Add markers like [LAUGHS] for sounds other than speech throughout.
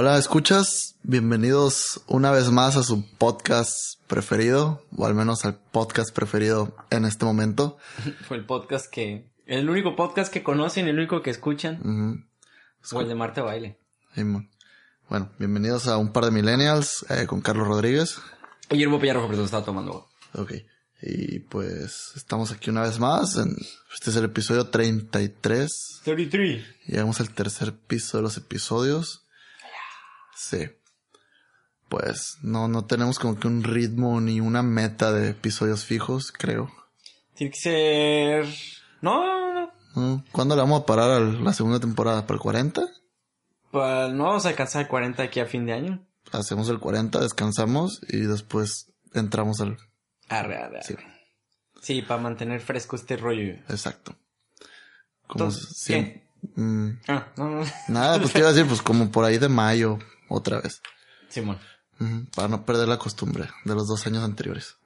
Hola, ¿escuchas? Bienvenidos una vez más a su podcast preferido, o al menos al podcast preferido en este momento. [LAUGHS] Fue el podcast que... El único podcast que conocen, el único que escuchan. O el de Marte Baile. Bueno, bienvenidos a un par de millennials eh, con Carlos Rodríguez. Oye, el Pillarro pero estaba tomando. Ok. Y pues estamos aquí una vez más. En, este es el episodio 33. 33. Llegamos al tercer piso de los episodios. Sí. Pues no, no tenemos como que un ritmo ni una meta de episodios fijos, creo. Tiene que ser... No, no, no. ¿Cuándo le vamos a parar a la segunda temporada? ¿Para el 40? Pues no vamos a alcanzar el 40 aquí a fin de año. Hacemos el 40, descansamos y después entramos al... Arre, arre, arre. Sí. Sí, para mantener fresco este rollo. Exacto. Como Entonces, si- ¿qué? Mm, Ah, no, no. nada, pues te iba a decir, pues como por ahí de mayo, otra vez. Simón. Para no perder la costumbre de los dos años anteriores.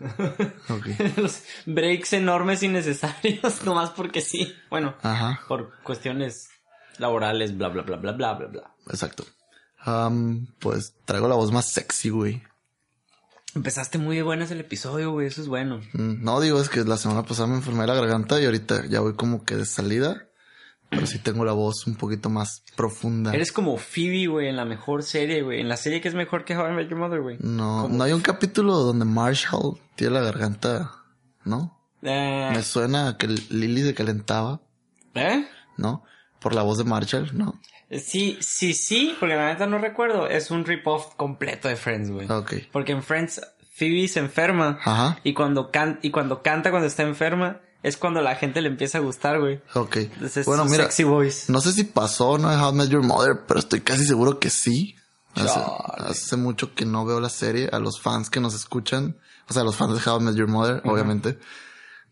[LAUGHS] Los breaks enormes innecesarios, [LAUGHS] nomás porque sí. Bueno, Ajá, por cuestiones laborales, bla, bla, bla, bla, bla, bla, bla. exacto. Am, pues traigo la voz más sexy, güey. Empezaste muy de buenas el episodio, güey, eso es bueno. No digo, es que la semana pasada me enfermé la garganta y ahorita ya voy como que de salida. Pero sí tengo la voz un poquito más profunda. Eres como Phoebe, güey, en la mejor serie, güey. En la serie que es mejor que How I Met Your Mother, güey. No, no hay un capítulo donde Marshall tiene la garganta, ¿no? Eh, Me suena a que Lily se calentaba, ¿Eh? ¿no? Por la voz de Marshall, ¿no? Sí, sí, sí, porque la neta no recuerdo. Es un rip-off completo de Friends, güey. Ok. Porque en Friends, Phoebe se enferma. Ajá. Y cuando, can y cuando canta cuando está enferma, es cuando la gente le empieza a gustar, güey. Ok. Entonces Bueno, mira, sexy voice. no sé si pasó, ¿no? How I Met Your Mother, pero estoy casi seguro que sí. Hace, mucho que no veo la serie. A los fans que nos escuchan, o sea, a los fans de How I Met Your Mother, obviamente.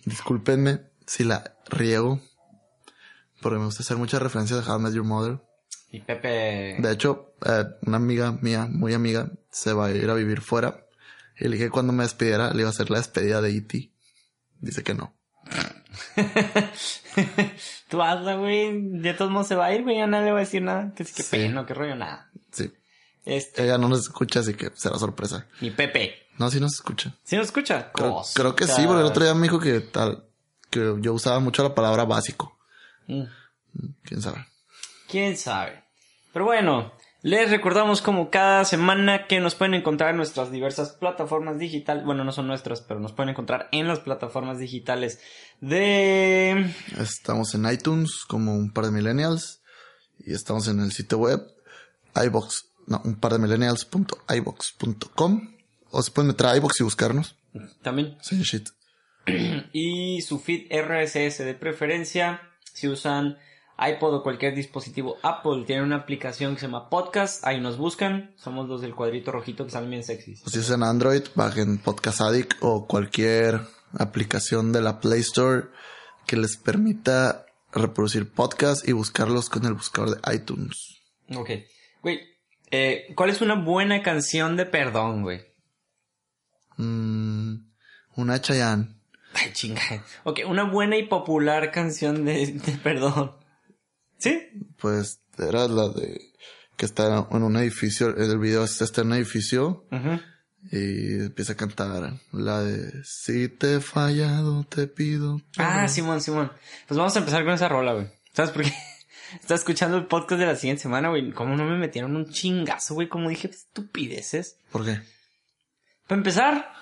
Discúlpenme si la riego, porque me gusta hacer muchas referencias de How I Met Your Mother. Y Pepe... De hecho, eh, una amiga mía, muy amiga, se va a ir a vivir fuera. Y le dije que cuando me despidiera le iba a hacer la despedida de E.T. Dice que no. [LAUGHS] Tú hazla, güey. De todos modos se va a ir, güey. Ya nadie le va a decir nada. Que sí, que Sí. pena, que rollo, nada. Sí. Este, Ella no nos escucha, así que será sorpresa. mi Pepe. No, sí nos escucha. ¿Sí nos escucha? Creo, que sí, porque el otro día me dijo que tal, que yo usaba mucho la palabra básico. Mm. Quién sabe. ¿Quién sabe? Pero bueno, les recordamos como cada semana que nos pueden encontrar en nuestras diversas plataformas digitales. Bueno, no son nuestras, pero nos pueden encontrar en las plataformas digitales de... Estamos en iTunes como un par de millennials. Y estamos en el sitio web iBox, no, un par de millennials.ibox.com. O se pueden meter a iBox y buscarnos. También. Sí, shit. [CLEARS THROAT] Y su feed RSS de preferencia. Si usan iPod o cualquier dispositivo Apple, tienen una aplicación que se llama Podcast. Ahí nos buscan. Somos los del cuadrito rojito que salen bien sexys. O si usan Android, bajen Podcast Addict o cualquier aplicación de la Play Store que les permita reproducir podcasts y buscarlos con el buscador de iTunes. Ok. Güey, eh, ¿cuál es una buena canción de perdón, güey? Mm, una Chayanne. Ay, chinga. Ok, una buena y popular canción de, de perdón. ¿Sí? Pues era la de que está en un edificio, el video es- está en un edificio y empieza a cantar la de Si te he fallado, te pido. Ah, Simón, Simón. Pues vamos a empezar con esa rola, güey. ¿Sabes por qué? [LAUGHS] Estaba escuchando el podcast de la siguiente semana, güey. ¿Cómo no me metieron un chingazo, güey? Como dije, estupideces. ¿Por qué? Para empezar,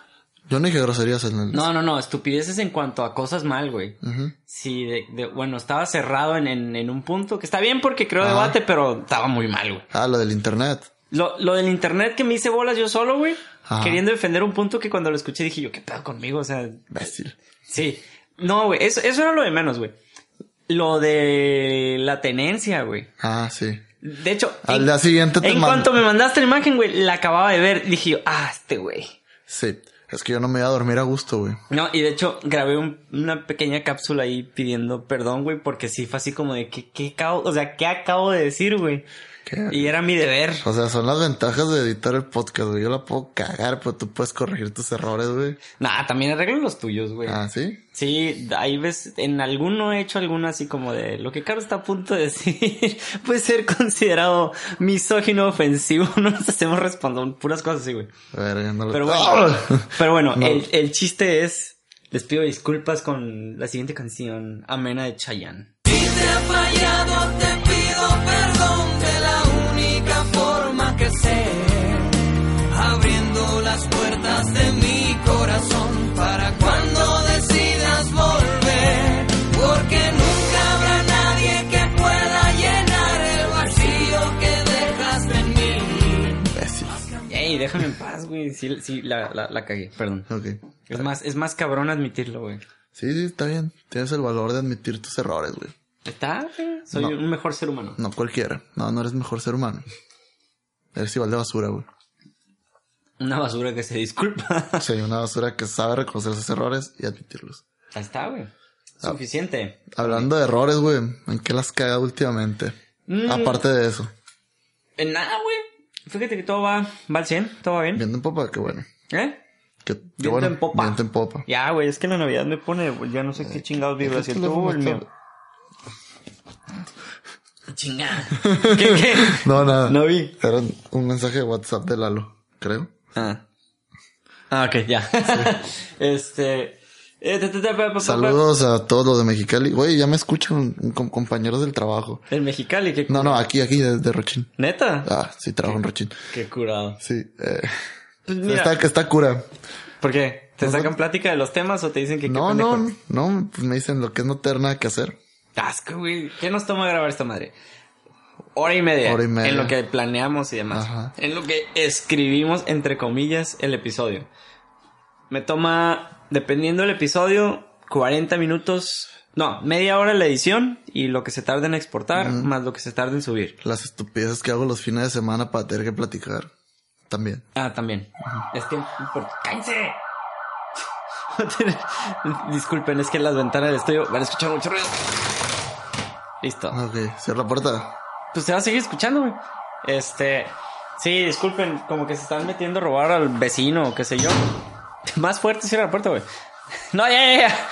Yo no dije groserías en el... no, no, no, estupideces en cuanto a cosas mal, güey. Sí, de, de- bueno, estaba cerrado en, en, en un punto que está bien porque creo Ajá. debate, pero estaba muy mal, güey. Ah, lo del internet. Lo, lo del internet que me hice bolas yo solo, güey. Ajá. Queriendo defender un punto que cuando lo escuché dije yo, ¿qué pedo conmigo? O sea, Imbécil. sí. No, güey, eso, eso era lo de menos, güey. Lo de la tenencia, güey. Ah, sí. De hecho, Al en, día siguiente te en cuanto me mandaste la imagen, güey, la acababa de ver. Dije yo, ah, este güey. Sí. Es que yo no me iba a dormir a gusto, güey. No, y de hecho grabé un- una pequeña cápsula ahí pidiendo perdón, güey, porque sí fue así como de, ¿qué, qué acabo, o sea, ¿qué acabo de decir, güey? ¿Qué? Y era mi deber. O sea, son las ventajas de editar el podcast, güey. Yo la puedo cagar, pero tú puedes corregir tus errores, güey. Nah, también arreglo los tuyos, güey. Ah, ¿sí? Sí, ahí ves, en alguno he hecho alguno así como de lo que Carlos está a punto de [LAUGHS] decir puede ser considerado misógino ofensivo. [LAUGHS] No nos hacemos responder puras cosas así, güey. Verga, no lo- Pero bueno, [LAUGHS] pero bueno, No. el, el chiste es, les pido disculpas con la siguiente canción, Amena de Chayanne. Si te he fallado, te las puertas de mi corazón para cuando decidas volver. Porque nunca habrá nadie que pueda llenar el vacío que dejaste en mí. Imbécil. Ey, déjame en paz, güey. Sí, sí, la, la, la cagué, perdón. Ok. Es más, es más cabrón admitirlo, güey. Sí, sí, está bien. Tienes el valor de admitir tus errores, güey. Está, güey. Soy No. un mejor ser humano. No cualquiera. No, no eres mejor ser humano. Eres igual de basura, güey. Una basura que se disculpa. [LAUGHS] Sí, una basura que sabe reconocer sus errores y admitirlos. Ahí está, güey. Ah. Suficiente. Hablando de errores, güey, ¿en qué las cagado últimamente? Mm. Aparte de eso. En nada, güey. Fíjate que todo va, va al 100, todo va bien. Viendo en popa, qué bueno. ¿Eh? Qué Viento bueno. en popa. Viento en popa. Ya, güey, es que la Navidad me pone, ya no sé qué chingados vibra, si el ¿Qué tubo o el mío. [LAUGHS] Chingada. [LAUGHS] ¿Qué, qué? No, nada. No vi. Era un mensaje de WhatsApp de Lalo, creo. Ah. Ah, ok, ya. este. Saludos a todos los de Mexicali. Güey, ya me escuchan com- compañeros del trabajo. El Mexicali, qué No, no, aquí, aquí, de, de Rochín. ¿Neta? Ah, sí, trabajo en Rochín. Qué curado. Sí, eh, Pues mira, está, que está cura. ¿por qué? ¿Te No, sacan plática de los temas o te dicen que No, pendejo? no, no, pues me dicen lo que es no tener nada que hacer. Asco, güey. ¿Qué nos toma grabar esta madre? Hora y media. Hora y media. En lo que planeamos y demás. Ajá. En lo que escribimos, entre comillas, el episodio. Me toma, dependiendo del episodio, 40 minutos. No, media hora la edición y lo que se tarda en exportar, más lo que se tarda en subir. Las estupideces que hago los fines de semana para tener que platicar. También. Ah, también. Es que... ¡Cállense! [LAUGHS] Disculpen, es que las ventanas del estudio van a escuchar mucho ruido. Listo. Ok, cierra la puerta. Pues se va a seguir escuchando, güey. Este. Sí, disculpen, como que se están metiendo a robar al vecino o qué sé yo. [LAUGHS] Más fuerte cierra la puerta, güey. [LAUGHS] No, ya, ya, ya.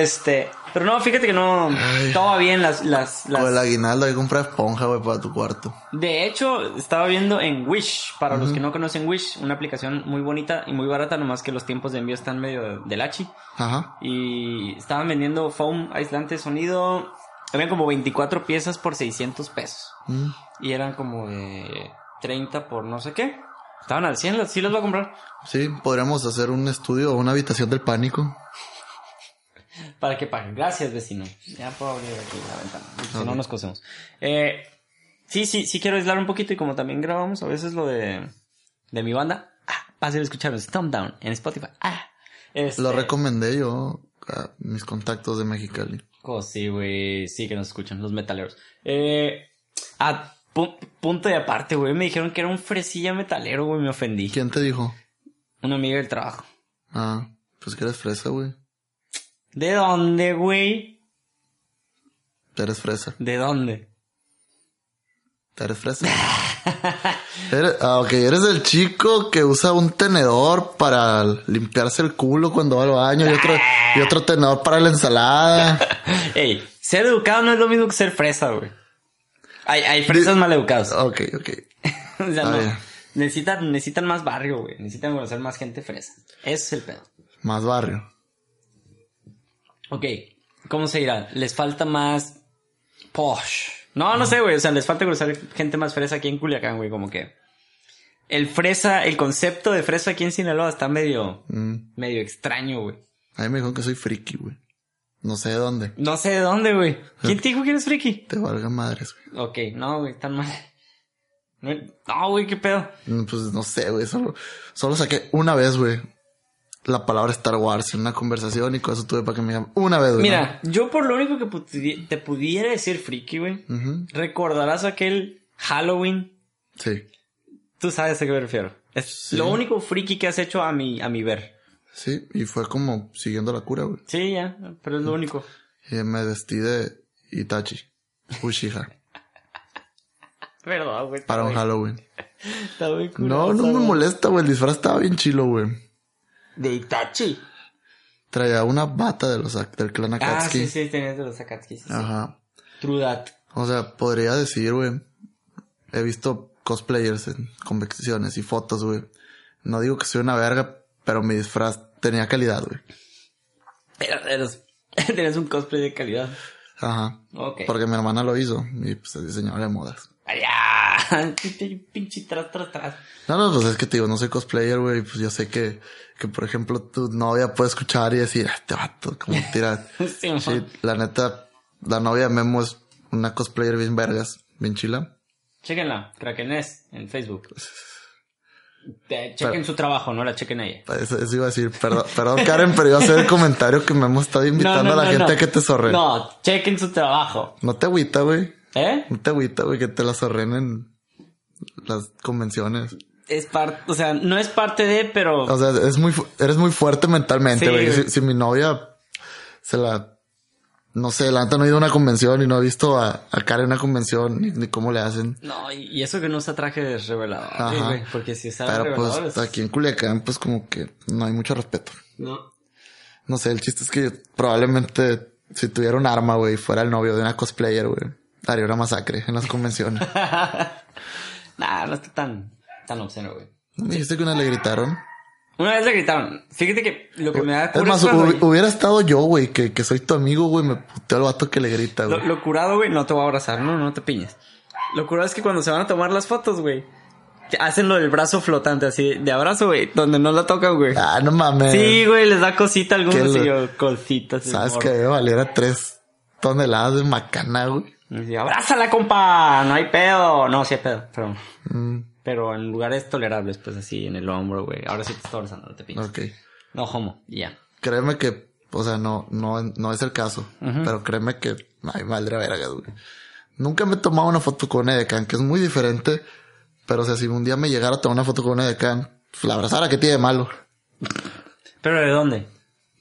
Este. Pero no, fíjate que no. Ay. Todo va bien las, las, las- O el aguinaldo, hay que comprar esponja, güey, para tu cuarto. De hecho, estaba viendo en Wish, para los que no conocen Wish, una aplicación muy bonita y muy barata, nomás que los tiempos de envío están medio del hachi. Ajá. Y estaban vendiendo foam aislante de sonido. Habían como 24 piezas por 600 pesos. Mm. Y eran como de 30 por no sé qué. Estaban al 100, sí los voy a comprar. Sí, podríamos hacer un estudio o una habitación del pánico. Para que paguen. Gracias, vecino. Ya puedo abrir aquí la ventana. Si no nos cosemos. Eh, sí, sí, sí quiero aislar un poquito. Y como también grabamos a veces lo de, de mi banda. Ah, pasen a escuchar Stomp Down en Spotify. Ah. Este, Lo recomendé yo a mis contactos de Mexicali. Oh, sí, güey. Sí que nos escuchan, los metaleros. Eh, a pu- punto de aparte, güey. Me dijeron que era un fresilla metalero, güey. Me ofendí. ¿Quién te dijo? Una amiga del trabajo. Ah, pues que eres fresa, güey. ¿De dónde, güey? Eres fresa. ¿De dónde? Eres fresa. [LAUGHS] Eres- ah, ok, eres el chico que usa un tenedor para limpiarse el culo cuando va al baño y otro, y otro tenedor para la ensalada. [LAUGHS] Ey, ser educado no es lo mismo que ser fresa, güey. Hay, hay fresas mal educados. Ok, ok. [LAUGHS] o sea, no. Necesitan, necesitan más barrio, güey. Necesitan conocer más gente fresa. Ese es el pedo. Más barrio. Ok, ¿cómo se dirá? Les falta más posh. No, no sé, güey. O sea, les falta conocer gente más fresa aquí en Culiacán, güey. Como que el fresa, el concepto de fresa aquí en Sinaloa está medio, Mm. medio extraño, güey. A mí me dijo que soy friki, güey. No sé de dónde. No sé de dónde, güey. ¿Quién te dijo que eres friki? Te valga madres, güey. Ok, no, güey, están mal. No, No, güey, qué pedo. Mm, Pues no sé, güey. Solo, solo saqué una vez, güey. La palabra Star Wars en una conversación y con eso tuve para que me digan una vez, güey. Mira, yo por lo único que pudi- te pudiera decir friki, güey, recordarás aquel Halloween. Sí. Tú sabes a qué me refiero. Es Sí. lo único friki que has hecho a mi, a mi ver. Sí, y fue como siguiendo la cura, güey. Sí, ya, pero es lo único. Y me vestí de Itachi. Uchiha. [LAUGHS] Perdón, güey. para un Halloween. [LAUGHS] Está muy No, no me molesta, güey. El disfraz estaba bien chilo, güey. De Itachi. Traía una bata de los del clan Ah, Akatsuki. sí, sí, tenías de los Akatsuki. sí, sí. Ajá. True that. O sea, podría decir, güey. He visto cosplayers en convenciones y fotos, güey. No digo que soy una verga, pero mi disfraz tenía calidad, güey. Pero eres, [LAUGHS] tenías un cosplay de calidad. Ajá. Porque mi hermana lo hizo y pues es diseñadora de modas. Allá. [LAUGHS] Pinche tras, tras, tras. No, no, pues es que te digo, no soy cosplayer, güey. Pues yo sé que, que por ejemplo, tu novia puede escuchar y decir, "Ah, este vato, como [LAUGHS] tira. Sí, sí, la neta, la novia de Memo es una cosplayer bien vergas, bien chila. Chequenla, Krakenés, en Facebook. Te- chequen su trabajo, no la chequen a ella. Eso, eso iba a decir, perdón, perdón, Karen, pero iba a hacer el comentario que Memo está [LAUGHS] invitando No, no, a la no, gente no. a que te zorre. No. No, chequen su trabajo. te agüita, güey. ¿Eh? No te agüita, güey, que te la zorren en las convenciones. Es parte, o sea, no es parte de, pero O sea, es muy, fu- eres muy fuerte mentalmente, güey. Si, si mi novia se la, no sé, la neta no ha ido a una convención y no ha visto a, a Karen en una convención ni, ni cómo le hacen. no, y eso que no usa traje revelador, güey, porque si usa Pero pues reveladores, aquí en Culiacán, pues como que no hay mucho respeto. no. No sé, el chiste es que probablemente si tuviera un arma, güey, y fuera el novio de una cosplayer, güey, haría una masacre en las [LAUGHS] convenciones. [LAUGHS] Nah, no está tan, tan obsceno, güey. ¿No me dijiste que una le gritaron? Una vez le gritaron, fíjate que lo que me da Es más, es cuando- hubiera estado yo, güey, que, que soy tu amigo, güey, me puteo al vato que le grita, güey. lo curado, güey, no te voy a abrazar, no, no te piñes. Lo curado es que cuando se van a tomar las fotos, güey, hacen lo del brazo flotante, así, de abrazo, güey, donde no la tocan, güey. Ah, no mames. Sí, güey, les da cosita a algunos lo- cositas. Sabes que debe valer a tres toneladas de macana, güey. Y decía, abrázala, compa, no hay pedo. No, sí hay pedo, pero, Mm, pero en lugares tolerables, pues así, en el hombro, güey. Ahora sí te estoy abrazando, no te piñes. ok. No, homo, ya. Créeme que, o sea, no, no, no es el caso. Pero créeme que, ay, madre verga, güey. Nunca me he tomado una foto con una Edecán, que es muy diferente. Pero, o sea, si un día me llegara a tomar una foto con pues la abrazara, ¿qué tiene de malo? ¿Pero de dónde?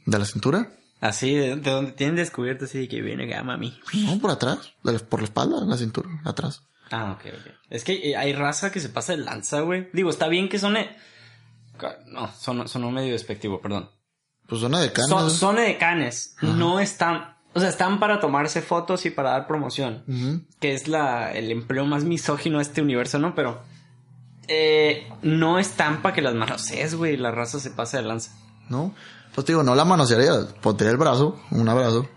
¿De la cintura? Así, de, de donde tienen descubierto así de que viene gama a mí. No, por atrás. De por la espalda, en la cintura, atrás. Ah, ok, ok. Es que eh, hay raza que se pasa de lanza, güey. Digo, está bien que son... No, son, sonó medio despectivo, perdón. Pues Edecán. Son, ¿no? son de canes. No están... O sea, están para tomarse fotos y para dar promoción. Que es la, el empleo más misógino de este universo, ¿no? Pero... Eh, no están para que las manosees, güey. La raza se pasa de lanza. ¿No? Pues te digo, no la manosearía. Pondría el brazo, un abrazo.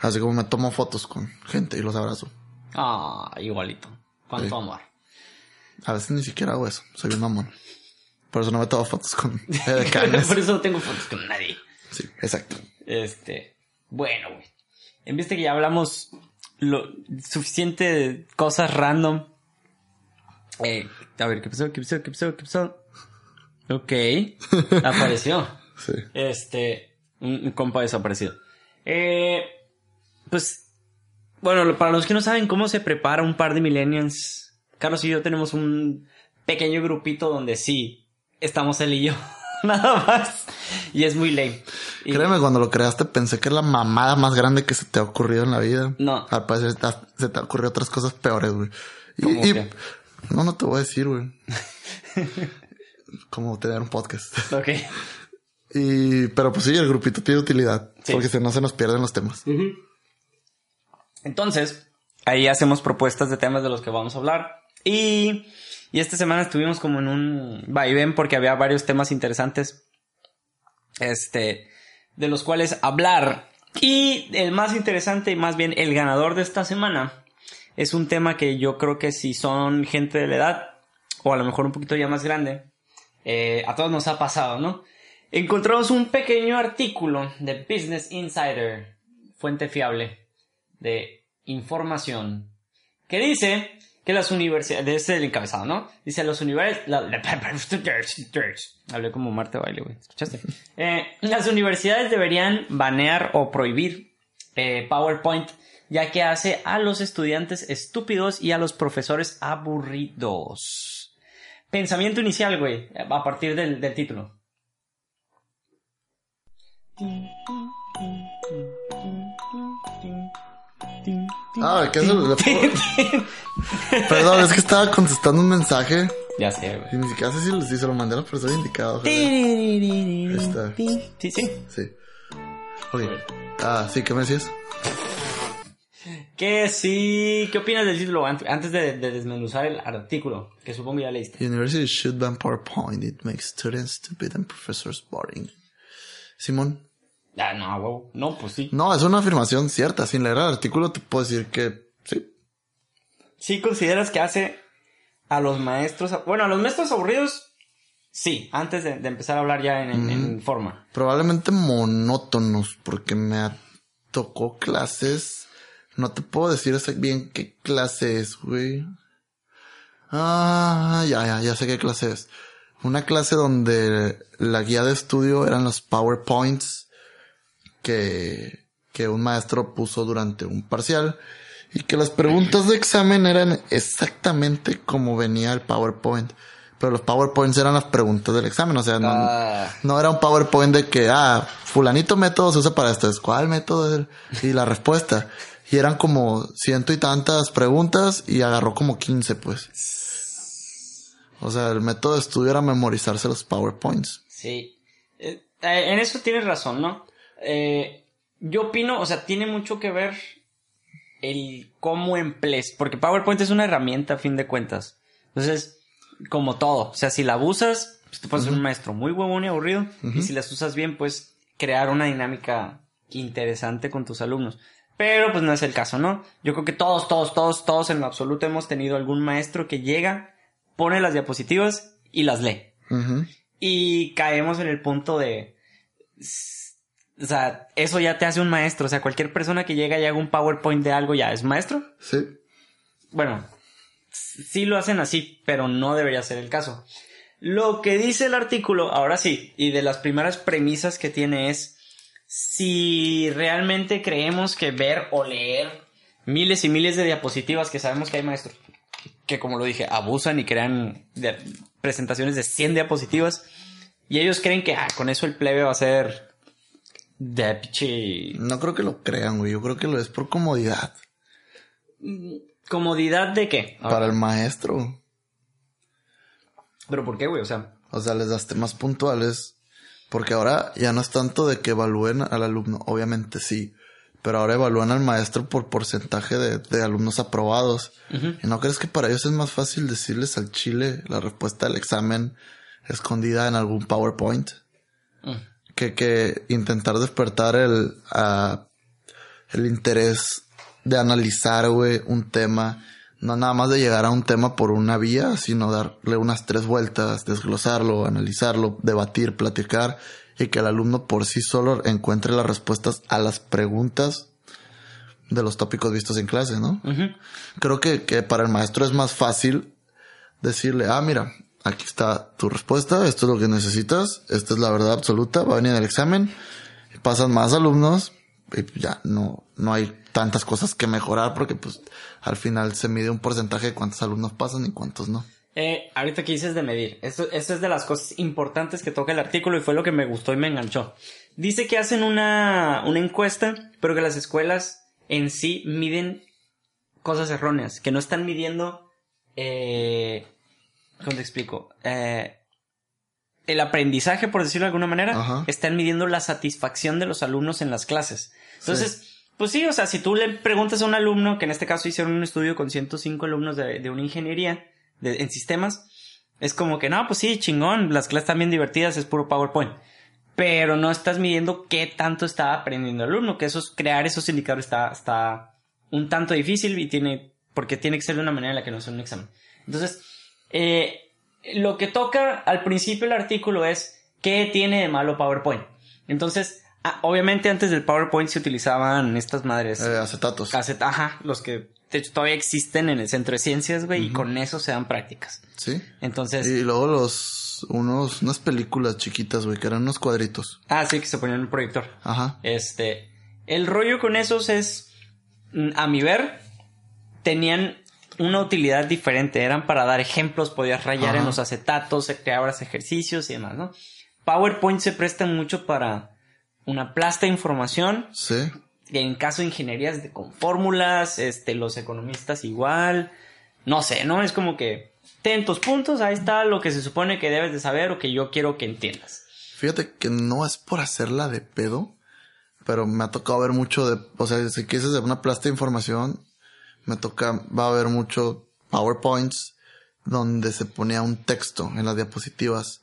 Así como me tomo fotos con gente y los abrazo. Ah, igualito. Cuánto Sí. amor. A veces ni siquiera hago eso. Soy un mamón. Por eso no me tomo fotos con. [LAUGHS] Por eso no tengo fotos con nadie. Sí, exacto. Este, bueno, güey. En de que ya hablamos lo suficiente de cosas random. Eh, a ver, ¿qué pasó? ¿Qué pasó? ¿Qué pasó? ¿Qué pasó? Ok. [LAUGHS] Apareció. Sí. Este, un, un compa desaparecido. Eh, pues, bueno, para los que no saben cómo se prepara un par de millennials, Carlos y yo tenemos un pequeño grupito donde sí, estamos él y yo. [LAUGHS] Nada más. Y es muy lame. Y- Créeme, cuando lo creaste pensé que era la mamada más grande que se te ha ocurrido en la vida. No. Al parecer se te han ocurrido otras cosas peores, güey. Y-. No, no te voy a decir, güey. [LAUGHS] Como tener un podcast. Ok. Y, pero pues sí, el grupito tiene utilidad. Sí. Porque si no se nos pierden los temas. Entonces, ahí hacemos propuestas de temas de los que vamos a hablar. Y, y esta semana estuvimos como en un vaivén porque había varios temas interesantes. Este, de los cuales hablar. Y el más interesante y más bien el ganador de esta semana es un tema que yo creo que si son gente de la edad, o a lo mejor un poquito ya más grande, eh, a todos nos ha pasado, ¿no? Encontramos un pequeño artículo de Business Insider, fuente fiable de información, que dice que las universidades, este es el encabezado, ¿no? Dice las universidades, hablé como Marte Baile, güey, ¿escuchaste? [LAUGHS] Eh, las universidades deberían banear o prohibir eh, PowerPoint, ya que hace a los estudiantes estúpidos y a los profesores aburridos. Pensamiento inicial, güey, a partir del, del título. Ah, ¿qué es el- Perdón, es que estaba contestando un mensaje Ya sé, güey. y ni siquiera sé si, lo- si se lo mandé a la persona indicada. Ahí está. Sí, sí. Sí. Ok. Ah, sí, ¿qué me decías? Que sí, ¿qué opinas del título Ant- antes de, de desmenuzar el artículo? Que supongo ya leíste. University should ban PowerPoint. It makes students stupid and professors boring. Simón. Ah, no, huevo. No, pues sí. No, es una afirmación cierta. Sin leer el artículo te puedo decir que sí. ¿Sí consideras que hace a los maestros... Bueno, a los maestros aburridos, sí. Antes de, de empezar a hablar ya en, en- en forma. Probablemente monótonos porque me tocó clases. No te puedo decir bien qué clase es, güey. Ah, ya, ya, ya sé qué clase es. Una clase donde la guía de estudio eran los PowerPoints que, que un maestro puso durante un parcial y que las preguntas de examen eran exactamente como venía el PowerPoint. Pero los PowerPoints eran las preguntas del examen, o sea, no, Ah. no era un PowerPoint de que, ah, fulanito método se usa para esto. Es cuál método es el- y la respuesta. Y eran como ciento y tantas preguntas y agarró como 15, pues. O sea, el método de estudio era memorizarse los PowerPoints. Sí. Eh, eh, en eso tienes razón, ¿no? Eh, yo opino, o sea, tiene mucho que ver el cómo emplees, porque PowerPoint es una herramienta a fin de cuentas. Entonces, como todo, o sea, si la abusas, pues te puedes ser un maestro muy huevón y aburrido, y si las usas bien, pues crear una dinámica interesante con tus alumnos. Pero pues no es el caso, ¿no? Yo creo que todos, todos, todos, todos en lo absoluto hemos tenido algún maestro que llega, pone las diapositivas y las lee. Y caemos en el punto de... O sea, eso ya te hace un maestro. O sea, cualquier persona que llega y haga un PowerPoint de algo ya es maestro. Sí. Bueno, sí lo hacen así, pero no debería ser el caso. Lo que dice el artículo, ahora sí, y de las primeras premisas que tiene es si realmente creemos que ver o leer miles y miles de diapositivas que sabemos que hay maestros que como lo dije, abusan y crean de- presentaciones de 100 diapositivas y ellos creen que ah, con eso el plebe va a ser de pichi No creo que lo crean, güey. Yo creo que lo es por comodidad. comodidad de qué? Para el maestro. Pero ¿por qué, güey? O sea, O sea, les das temas puntuales. Porque ahora ya no es tanto de que evalúen al alumno. Obviamente sí. Pero ahora evalúan al maestro por porcentaje de, de alumnos aprobados. ¿Y no crees que para ellos es más fácil decirles al chile la respuesta del examen escondida en algún PowerPoint? mm, Que, que intentar despertar el, ah, el interés de analizar, güey, un tema. No nada más de llegar a un tema por una vía, sino darle unas tres vueltas, desglosarlo, analizarlo, debatir, platicar y que el alumno por sí solo encuentre las respuestas a las preguntas de los tópicos vistos en clase, ¿no? Creo que, que para el maestro es más fácil decirle, ah, mira, aquí está tu respuesta, esto es lo que necesitas, esta es la verdad absoluta, va a venir el examen, pasan más alumnos y ya no, no hay tantas cosas que mejorar porque pues al final se mide un porcentaje de cuántos alumnos pasan y cuántos no. Eh, ahorita que dices de medir, esto es de las cosas importantes que toca el artículo y fue lo que me gustó y me enganchó. Dice que hacen una, una encuesta, pero que las escuelas en sí miden cosas erróneas, que no están midiendo, eh, ¿cómo te explico? Eh, el aprendizaje, por decirlo de alguna manera, Ajá. están midiendo la satisfacción de los alumnos en las clases. Entonces, pues sí, o sea, si tú le preguntas a un alumno, que en este caso hicieron un estudio con 105 alumnos de, de una ingeniería de- en sistemas, es como que no, pues sí, chingón, las clases están bien divertidas, es puro PowerPoint. Pero no estás midiendo qué tanto está aprendiendo el alumno, que esos, crear esos indicadores está, está un tanto difícil y tiene, porque tiene que ser de una manera en la que no sea un examen. Entonces, eh, lo que toca al principio del artículo es qué tiene de malo PowerPoint. Entonces, ah, obviamente antes del PowerPoint se utilizaban estas madres. Eh, acetatos. ajá, los que de hecho todavía existen en el centro de ciencias, güey, y con eso se dan prácticas. Sí. Entonces, Y luego los, unos, unas películas chiquitas, güey, que eran unos cuadritos. ah, sí, que se ponían en el proyector. Ajá. Este, el rollo con esos es, mm, a mi ver, tenían una utilidad diferente. Eran para dar ejemplos, podías rayar Ajá. en los acetatos, creabas ejercicios y demás, ¿no? PowerPoint se presta mucho para una plasta de información Sí. en caso de ingenierías de- con fórmulas, este, los economistas igual. No sé, ¿no? Es como que ten tus puntos, ahí está lo que se supone que debes de saber o que yo quiero que entiendas. Fíjate que no es por hacerla de pedo, pero me ha tocado ver mucho de, o sea, si quieres hacer una plasta de información, me toca, va a haber mucho PowerPoints donde se ponía un texto en las diapositivas.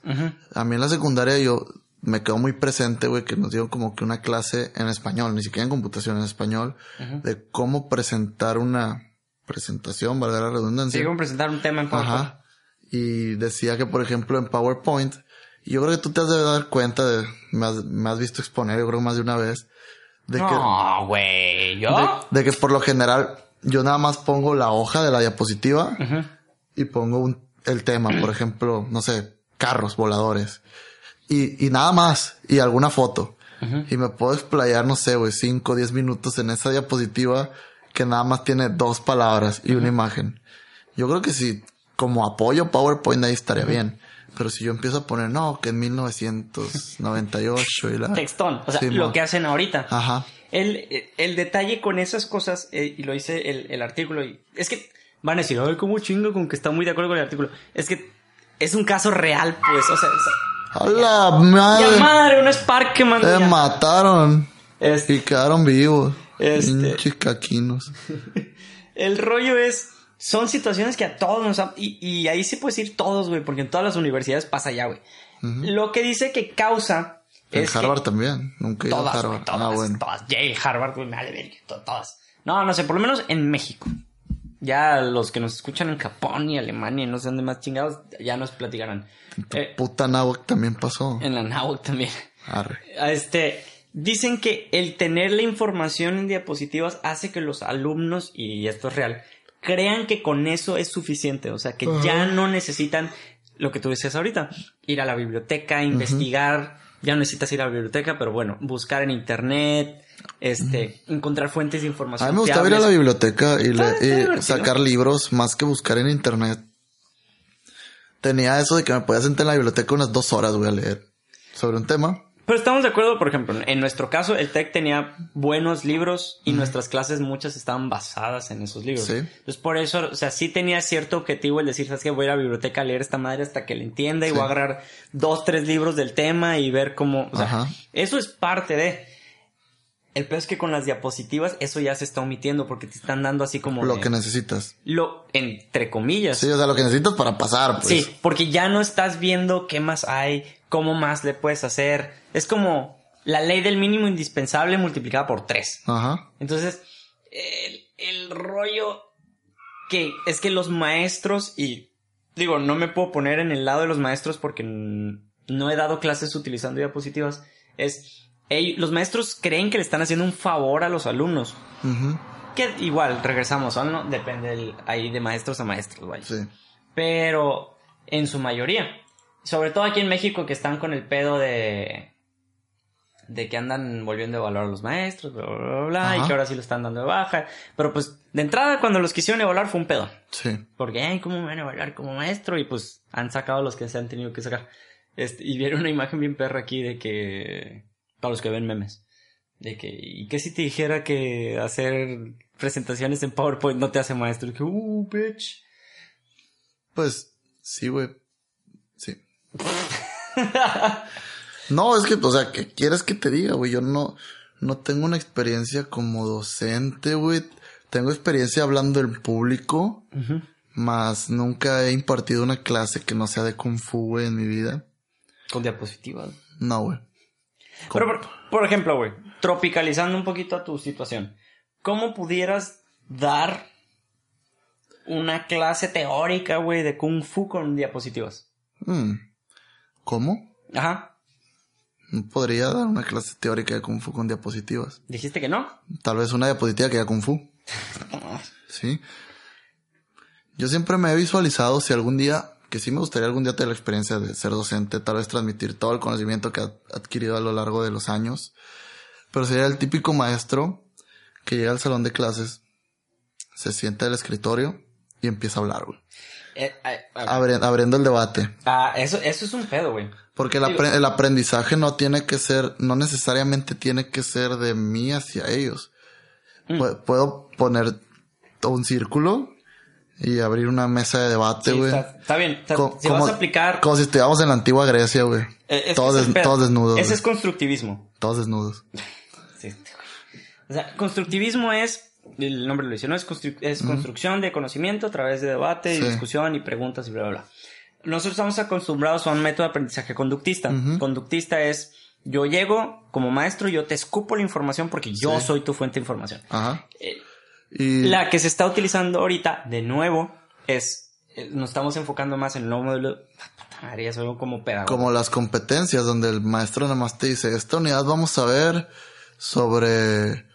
A mí en la secundaria yo me quedó muy presente, güey, que nos dieron como que una clase en español, ni siquiera en computación, en español, de cómo presentar una presentación, valga la redundancia. Sí, como presentar un tema en PowerPoint. Ajá. Y decía que, por ejemplo, en PowerPoint, y yo creo que tú te has de dar cuenta de, me has, me has visto exponer, yo creo más de una vez, de No, güey, yo. de, de que por lo general yo nada más pongo la hoja de la diapositiva y pongo un, el tema, por ejemplo, no sé, carros voladores. Y, y nada más, y alguna foto. Y me puedo explayar, no sé, güey, 5 o 10 minutos en esa diapositiva que nada más tiene dos palabras y una imagen. Yo creo que si como apoyo PowerPoint ahí estaría bien. Pero si yo empiezo a poner, no, que en 1998 y la... Textón. O sea, Sí, lo que hacen ahorita. Ajá. El, el detalle con esas cosas, eh, y lo hice el, el artículo, y es que van a decir, ay, cómo chingo con que está muy de acuerdo con el artículo. Es que es un caso real, pues, o sea, o sea, ¡A la madre! madre, un Spark que mandó. Te mataron. Este, Y quedaron vivos. Este- Pinches caquinos. [LAUGHS] el rollo es, son situaciones que a todos nos han, y, y ahí sí puedes ir todos, güey, porque en todas las universidades pasa ya, güey. Lo que dice que causa En es que- Harvard también. Nunca he ido a Todas, Harvard. todas, ah, bueno. todas. Yale, Harvard, güey, me vale verga, to- todas. No, no sé, por lo menos en México. Ya los que nos escuchan en Japón y Alemania y no sé dónde más chingados, ya nos platicarán. Eh, Puta náhuatl también pasó. en la NAUC también. Arre. [LAUGHS] Este, dicen que el tener la información en diapositivas hace que los alumnos, y esto es real, crean que con eso es suficiente. O sea, que ya no necesitan lo que tú decías ahorita, ir a la biblioteca, investigar. Ya no necesitas ir a la biblioteca, pero bueno, buscar en internet, este, encontrar fuentes de A información. mí me gustaba ir a la biblioteca y, le- y sacar libros más que buscar en internet. Tenía eso de que me podía sentar en la biblioteca unas dos horas, güey, a leer sobre un tema. Pero estamos de acuerdo, por ejemplo, en nuestro caso, el TEC tenía buenos libros y nuestras clases muchas estaban basadas en esos libros. Sí. Entonces, por eso, o sea, sí tenía cierto objetivo el decir, ¿sabes qué? Voy a la biblioteca a leer esta madre hasta que la entienda y Sí. voy a agarrar dos, tres libros del tema y ver cómo, o sea, Ajá. eso es parte de... El peor es que con las diapositivas eso ya se está omitiendo porque te están dando así como... Lo de- que necesitas. Lo, entre comillas. Sí, o sea, lo que necesitas para pasar, pues. Sí, porque ya no estás viendo qué más hay, cómo más le puedes hacer. Es como la ley del mínimo indispensable multiplicada por tres. Ajá. Entonces, el, el rollo que es que los maestros, y digo, no me puedo poner en el lado de los maestros porque no he dado clases utilizando diapositivas, es, los maestros creen que le están haciendo un favor a los alumnos. Que igual, regresamos, ¿no? Depende ahí de maestros a maestros, vaya Sí. pero en su mayoría. Sobre todo aquí en México que están con el pedo de de que andan volviendo a evaluar a los maestros, bla, bla, bla, bla, y que ahora sí lo están dando de baja. Pero pues, de entrada, cuando los quisieron evaluar fue un pedo. Sí. Porque, ay, ¿cómo me van a evaluar como maestro? Y pues, han sacado los que se han tenido que sacar. Este, y vieron una imagen bien perra aquí de que, para los que ven memes, de que, ¿y qué si te dijera que hacer presentaciones en PowerPoint no te hace maestro? Y que, uh, bitch. Pues, sí, güey. No, es que, o sea, ¿qué quieres que te diga, güey? Yo no, no tengo una experiencia como docente, güey. Tengo experiencia hablando en público, Ujú. más nunca he impartido una clase que no sea de Kung Fu, güey, en mi vida. Con diapositivas. No, güey. Pero, por, por ejemplo, güey, tropicalizando un poquito a tu situación, ¿cómo pudieras dar una clase teórica, güey, de Kung Fu con diapositivas? Mm. ¿Cómo? Ajá. No podría dar una clase teórica de Kung Fu con diapositivas. ¿Dijiste que no? Tal vez una diapositiva que diga Kung Fu. Sí. Yo siempre me he visualizado si algún día, que sí me gustaría algún día tener la experiencia de ser docente, tal vez transmitir todo el conocimiento que ha adquirido a lo largo de los años. Pero sería el típico maestro que llega al salón de clases, se sienta al escritorio y empieza a hablar, güey. Eh, Abri- abriendo el debate. ah, eso, eso es un pedo, güey. Porque el, apre- el aprendizaje no tiene que ser, no necesariamente tiene que ser de mí hacia ellos. Mm. Pu- Puedo poner un círculo y abrir una mesa de debate, Sí, güey. está, está bien. Co- si como- vas a aplicar... Como si estuviéramos en la antigua Grecia, güey. eh, todos, des- desnudos. Ese es constructivismo. Todos desnudos. [LAUGHS] Sí. O sea, constructivismo es, el nombre lo dice, ¿no? Es, constru- es construcción de conocimiento a través de debate y discusión y preguntas y bla, bla, bla. Nosotros estamos acostumbrados a un método de aprendizaje conductista. Conductista es, yo llego como maestro, yo te escupo la información porque yo Sí. soy tu fuente de información. Ajá. Eh, Y La que se está utilizando ahorita, de nuevo, es, eh, nos estamos enfocando más en el nuevo modelo. Es algo como pedagogo. como las competencias donde el maestro nada más te dice, esta unidad vamos a ver sobre,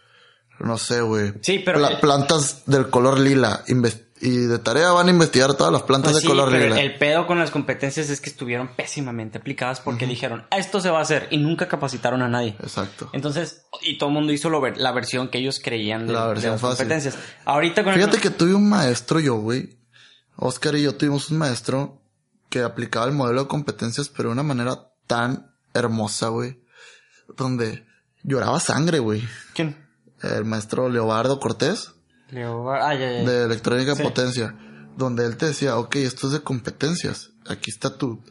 no sé, güey. Sí, pero pla- el- plantas del color lila. Y de tarea van a investigar todas las plantas Pues de color pero lila. el pedo con las competencias es que estuvieron pésimamente aplicadas porque dijeron, "Ah, esto se va a hacer y nunca capacitaron a nadie. Exacto. Entonces, y todo el mundo hizo lo ver- la versión que ellos creían de, La de versión las fácil. competencias. Ahorita con el- Fíjate que tuve un maestro yo, güey. Oscar y yo tuvimos un maestro que aplicaba el modelo de competencias, pero de una manera tan hermosa, güey. Donde lloraba sangre, güey. ¿Quién? El maestro Leobardo Cortés. Leo Bar- Ah, ya, ya, ya. de electrónica Sí. potencia, donde él te decía, ok, esto es de competencias, aquí está tu,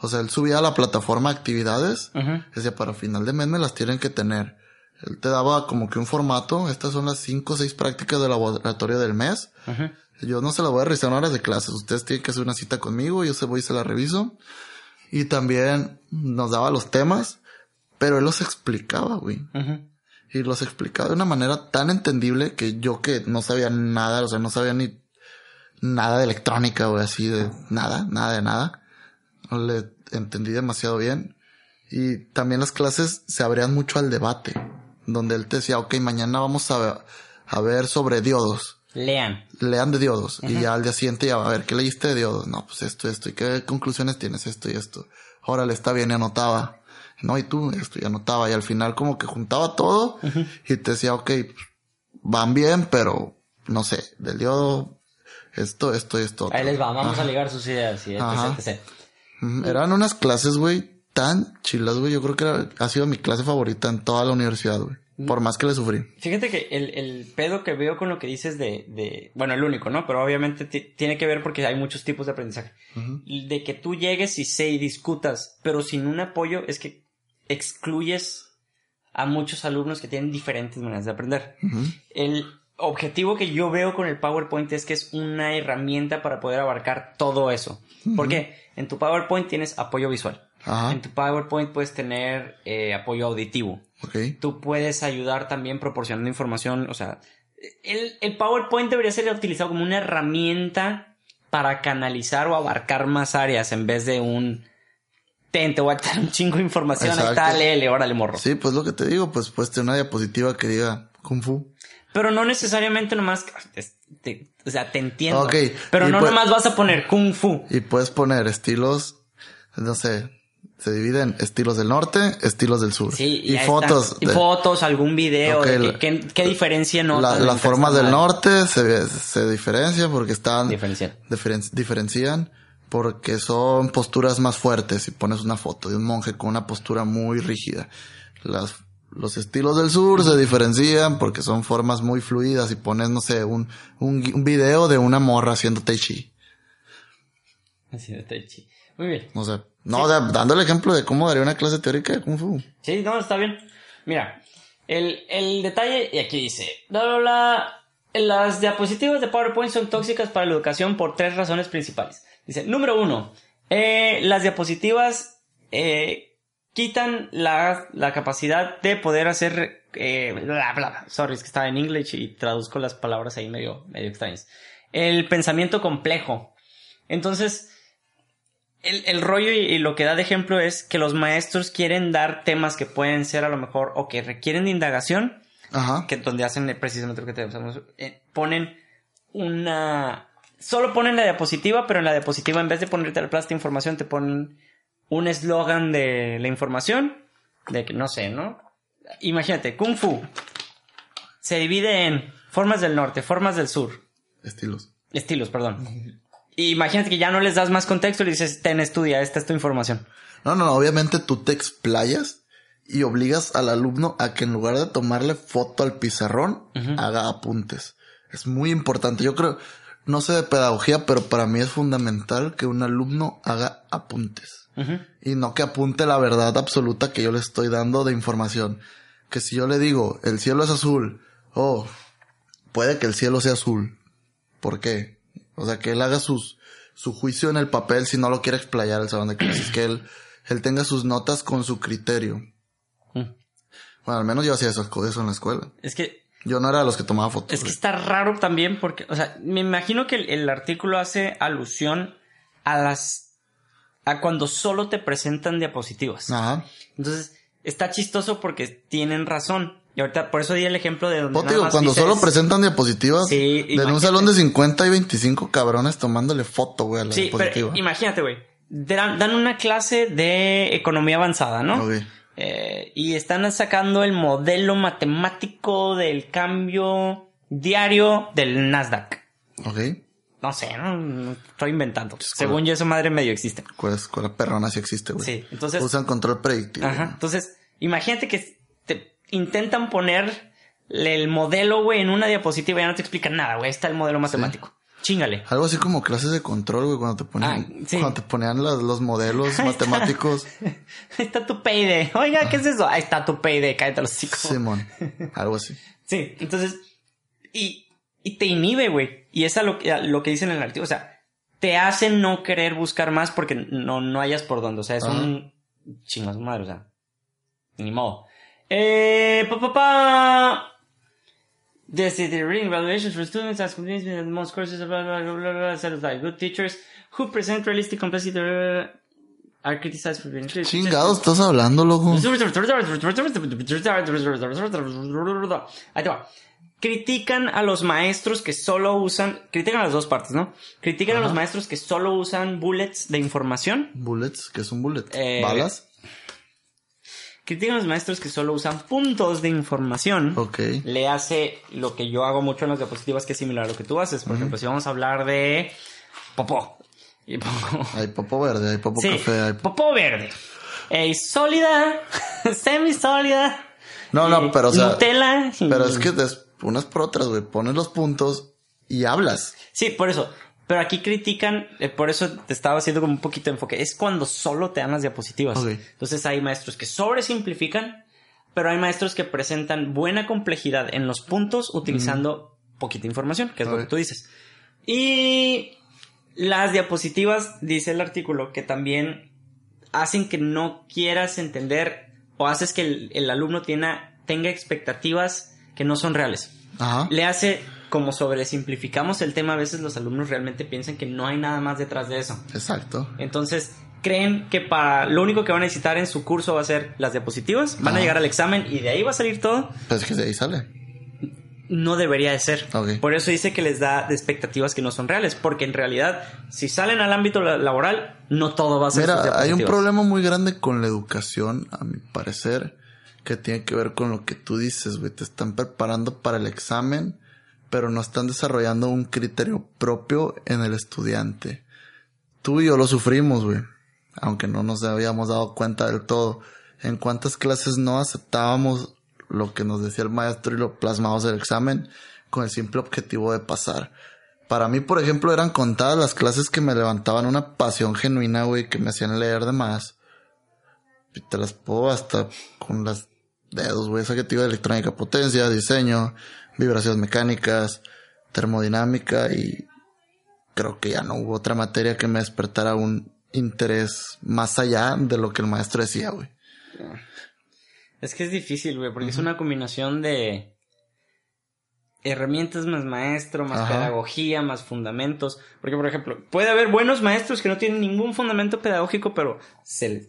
o sea, él subía a la plataforma actividades, Ujú. decía, para final de mes me las tienen que tener. Él te daba como que un formato, estas son las cinco o seis prácticas de laboratorio del mes. Ujú. Yo no se las voy a revisar en horas de clases, ustedes tienen que hacer una cita conmigo, yo se voy y se la reviso. Y también nos daba los temas, pero él los explicaba, güey Ujú. Y los explicaba de una manera tan entendible que yo que no sabía nada, o sea, no sabía ni nada de electrónica, o así de nada, nada de nada. Le entendí demasiado bien. Y también las clases se abrían mucho al debate, donde él te decía, ok, mañana vamos a, a ver sobre diodos. Lean. Lean de diodos. Y ya al día siguiente ya, a ver, ¿qué leíste de diodos? No, pues esto, esto. ¿Y qué conclusiones tienes? Esto y esto. Órale, está bien, y anotaba. No, y tú, esto, y anotaba. Y al final como que juntaba todo y te decía, ok, van bien, pero no sé, del diodo, esto, esto y esto. Ahí les va, vamos Ajá. a ligar sus ideas y etc. Ujú, Eran unas clases, güey, tan chilas, güey. Yo creo que era- ha sido mi clase favorita en toda la universidad, güey. Por más que le sufrí. Fíjate que el, el pedo que veo con lo que dices de, de bueno, el único, ¿no? Pero obviamente ti- tiene que ver porque hay muchos tipos de aprendizaje. De que tú llegues y sé y discutas, pero sin un apoyo es que excluyes a muchos alumnos que tienen diferentes maneras de aprender. El objetivo que yo veo con el PowerPoint es que es una herramienta para poder abarcar todo eso. ¿Por qué? En tu PowerPoint tienes apoyo visual. Ajá. En tu PowerPoint puedes tener eh, apoyo auditivo Ok. tú puedes ayudar también proporcionando información. O sea, el, el PowerPoint debería ser utilizado como una herramienta para canalizar o abarcar más áreas en vez de un... Ten, te voy a dar un chingo de información. Ahí está, Exacto. léele, órale, morro. Sí, pues lo que te digo, pues puedes tener una diapositiva que diga Kung Fu. Pero no necesariamente nomás... es- te- o sea, te entiendo. Ok, Pero no pues- nomás vas a poner Kung Fu. Y puedes poner estilos, no sé, se dividen estilos del norte, estilos del sur. Sí, y fotos. Y fotos, algún video. Ok, de la- que- ¿qué, qué diferencia no? la- las formas del norte se, se diferencian porque están... Diferencian. diferen- diferencian porque son posturas más fuertes. Si pones una foto de un monje con una postura muy rígida. Las, los estilos del sur se diferencian porque son formas muy fluidas. Y pones, no sé, un, un, un video de una morra haciendo tai chi. De Tai Chi. Muy bien. O sea, no, o sea, dando el ejemplo de cómo daría una clase teórica de Kung Fu. Sí, no, está bien. Mira, el, el detalle, y aquí dice, bla, bla, bla, las diapositivas de PowerPoint son tóxicas para la educación por tres razones principales. Dice, número uno, eh, las diapositivas eh, quitan la, la capacidad de poder hacer, eh, bla, bla, bla. Sorry, es que estaba en inglés y traduzco las palabras ahí medio, medio extrañas. El pensamiento complejo. Entonces, el, el rollo y, y lo que da de ejemplo es que los maestros quieren dar temas que pueden ser a lo mejor o que requieren de indagación, Ajá. que donde hacen precisamente lo que te eh, ponen una solo ponen la diapositiva, pero en la diapositiva en vez de ponerte plato de información te ponen un eslogan de la información de que no sé, ¿no? Imagínate, Kung Fu se divide en formas del norte, formas del sur, Estilos. estilos, perdón. Y imagínate que ya no les das más contexto y le dices, ten, estudia, esta es tu información. No, no, no, obviamente tú te explayas y obligas al alumno a que en lugar de tomarle foto al pizarrón, haga apuntes. Es muy importante. Yo creo, no sé de pedagogía, pero para mí es fundamental que un alumno haga apuntes. Y no que apunte la verdad absoluta que yo le estoy dando de información. Que si yo le digo, el cielo es azul, oh, puede que el cielo sea azul. ¿Por qué? O sea, que él haga sus, su juicio en el papel si no lo quiere explayar el salón de clases. que él, él tenga sus notas con su criterio. Mm. Bueno, al menos yo hacía esas cosas en la escuela. Es que Yo no era de los que tomaba fotos. Es que está raro también porque, o sea, me imagino que el, el artículo hace alusión a las, a cuando solo te presentan diapositivas. Ajá. Entonces, está chistoso porque tienen razón. Y ahorita, por eso di el ejemplo de donde Pues te nada digo, más cuando dices- solo presentan diapositivas, Sí, de un salón de 50 y 25 cabrones tomándole foto, güey, a la Sí, diapositiva. pero imagínate, güey. Dan, dan una clase de economía avanzada, ¿no? Eh, y están sacando el modelo matemático del cambio diario del Nasdaq. Ok. No sé, no, no estoy inventando. Según yo, esa madre medio existe. ¿Cuál escuela perrona sí existe, güey? Sí, entonces- Usan control predictivo. Ajá. Entonces, imagínate que te intentan poner el modelo, güey, en una diapositiva y ya no te explican nada, güey. Está el modelo matemático. Chingale. Algo así como clases de control, güey, cuando te ponían, Ah, sí. cuando te ponían las- los modelos Ahí está. matemáticos. [LAUGHS] Ahí está tu payday. Oiga, ¿qué es eso? Ahí está tu payday. Cállate los hocico. Simón. Algo así. Sí, entonces, y, y te inhibe, güey. Y es a lo, que- a lo que dicen en el artículo. O sea, te hace no querer buscar más porque no, no hayas por dónde. O sea, es Ajá. un chingas madre, o sea, ni modo. Eh, pa, pa, pa. The reading evaluations for students as convinced that most courses blah, blah, blah, blah, blah, set aside. Good teachers who present realistic complexity are criticized for being Chingados, estás hablando, loco. Ahí te va. Critican a los maestros que solo usan, critican a las dos partes, ¿no? Critican a los maestros que solo usan bullets de información. Bullets, ¿qué es un bullet? Eh, ¿Balas? Critican a los maestros que solo usan puntos de información. Ok. Le hace lo que yo hago mucho en las diapositivas, que es similar a lo que tú haces. Por ejemplo, si vamos a hablar de popó. Y pongo- Hay popo verde, hay popo Sí, café, hay... popó verde. Eh, sólida, [LAUGHS] semisólida. No, no, pero o sea... Nutella. Pero es que unas por otras, güey. Pones los puntos y hablas. Sí, por eso. Pero aquí critican, eh, por eso te estaba haciendo como un poquito de enfoque. Es cuando solo te dan las diapositivas. Entonces hay maestros que sobresimplifican, pero hay maestros que presentan buena complejidad en los puntos utilizando poquita información, que es lo que tú dices. Y las diapositivas, dice el artículo, que también hacen que no quieras entender o haces que el, el alumno tiene, tenga expectativas que no son reales Ajá. le hace como sobresimplificamos el tema, a veces los alumnos realmente piensan que no hay nada más detrás de eso. Exacto. Entonces, creen que para lo único que van a necesitar en su curso va a ser las diapositivas, van a llegar al examen y de ahí va a salir todo. Pues es que de ahí sale. No debería de ser. Ok. Por eso dice que les da de expectativas que no son reales, porque en realidad, si salen al ámbito la- laboral, no todo va a ser Mira, hay un problema muy grande con la educación, a mi parecer, que tiene que ver con lo que tú dices, güey. Te están preparando para el examen, pero no están desarrollando un criterio propio en el estudiante. Tú y yo lo sufrimos, güey. Aunque no nos habíamos dado cuenta del todo. En cuántas clases no aceptábamos lo que nos decía el maestro y lo plasmamos en el examen con el simple objetivo de pasar. Para mí, por ejemplo, eran contadas las clases que me levantaban una pasión genuina, güey, que me hacían leer de más. Y te las puedo hasta con las dedos, güey. Esa que te digo de electrónica, potencia, diseño, vibraciones mecánicas, termodinámica y creo que ya no hubo otra materia que me despertara un interés más allá de lo que el maestro decía, güey. Es que es difícil, güey, porque es una combinación de herramientas más maestro, más Ajá. pedagogía, más fundamentos. Porque, por ejemplo, puede haber buenos maestros que no tienen ningún fundamento pedagógico, pero se les,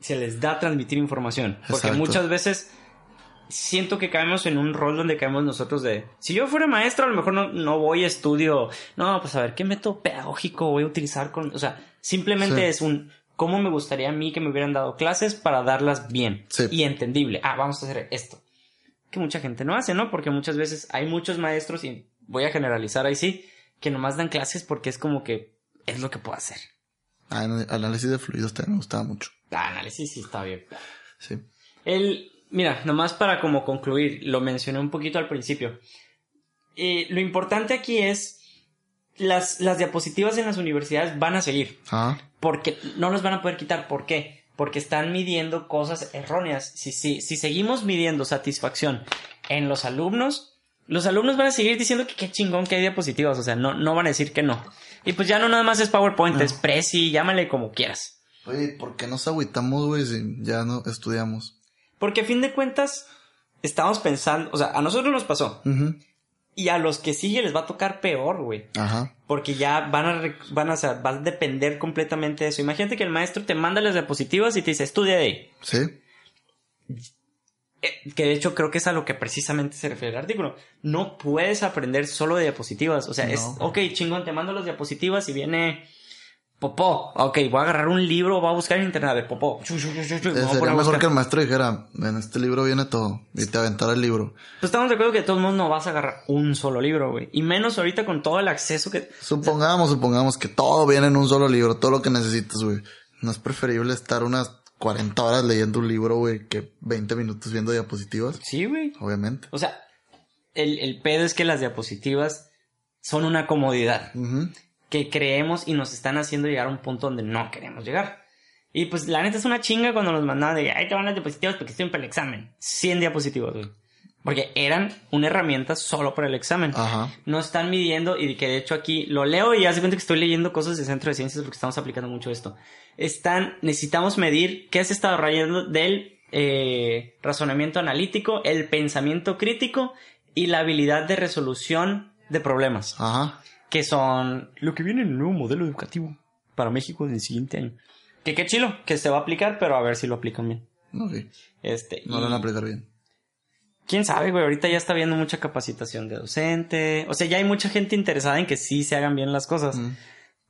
se les da transmitir información. Porque Exacto. muchas veces siento que caemos en un rol donde caemos nosotros de, si yo fuera maestro, a lo mejor no, no voy a estudio, no, pues a ver, ¿qué método pedagógico voy a utilizar con, o sea, simplemente Sí. es un, ¿cómo me gustaría a mí que me hubieran dado clases para darlas bien Sí. y entendible? Ah, vamos a hacer esto. Que mucha gente no hace, ¿no? Porque muchas veces hay muchos maestros, y voy a generalizar ahí sí, que nomás dan clases porque es como que es lo que puedo hacer. Ah, análisis de fluidos también me gustaba mucho. Ah, análisis sí está bien. Sí. El, mira, nomás para como concluir, lo mencioné un poquito al principio. Eh, lo importante aquí es las, las diapositivas en las universidades van a seguir. Ajá. Porque no los van a poder quitar. ¿Por qué? Porque están midiendo cosas erróneas. Si, si, si seguimos midiendo satisfacción en los alumnos, los alumnos van a seguir diciendo que qué chingón que hay diapositivas. O sea, no, no van a decir que no. Y pues ya no nada más es PowerPoint, es Prezi, llámale como quieras. Oye, ¿por qué nos agüitamos, güey, si ya no estudiamos? Porque a fin de cuentas, estamos pensando, o sea, a nosotros nos pasó. Y a los que sigue les va a tocar peor, güey. Ajá. Porque ya van a, van a, o sea, va a depender completamente de eso. Imagínate que el maestro te manda las diapositivas y te dice, estudia de ahí. Sí. Eh, que de hecho creo que es a lo que precisamente se refiere el artículo. No puedes aprender solo de diapositivas. O sea, es, ok, chingón, te mando las diapositivas y viene popó. Ok, voy a agarrar un libro, voy a buscar en internet, a ver, popó. Chu, chu, chu, sería mejor buscar. que el maestro dijera, en este libro viene todo, y te aventara el libro. Pues estamos de acuerdo que de todos modos no vas a agarrar un solo libro, güey. Y menos ahorita con todo el acceso que... Supongamos, supongamos que todo viene en un solo libro, todo lo que necesitas, güey. ¿No es preferible estar unas 40 horas leyendo un libro, güey, que 20 minutos viendo diapositivas? Sí, güey. Obviamente. O sea, el, el pedo es que las diapositivas son una comodidad que creemos y nos están haciendo llegar a un punto donde no queremos llegar. Y pues la neta es una chinga cuando nos mandaban de, ahí te van las diapositivas porque estoy para el examen. 100 diapositivas, güey. Porque eran una herramienta solo para el examen. Ajá. No están midiendo y que de hecho aquí lo leo y hace cuenta que estoy leyendo cosas de centro de ciencias porque estamos aplicando mucho esto. Están, necesitamos medir qué has estado rayando del eh, razonamiento analítico, el pensamiento crítico y la habilidad de resolución de problemas, Ajá. que son lo que viene en el nuevo modelo educativo para México del siguiente año. Que qué chilo, que se va a aplicar, pero a ver si lo aplican bien. Ok. Este, No y- lo van a aplicar bien. Quién sabe, güey. Ahorita ya está habiendo mucha capacitación de docente. O sea, ya hay mucha gente interesada en que sí se hagan bien las cosas. Mm.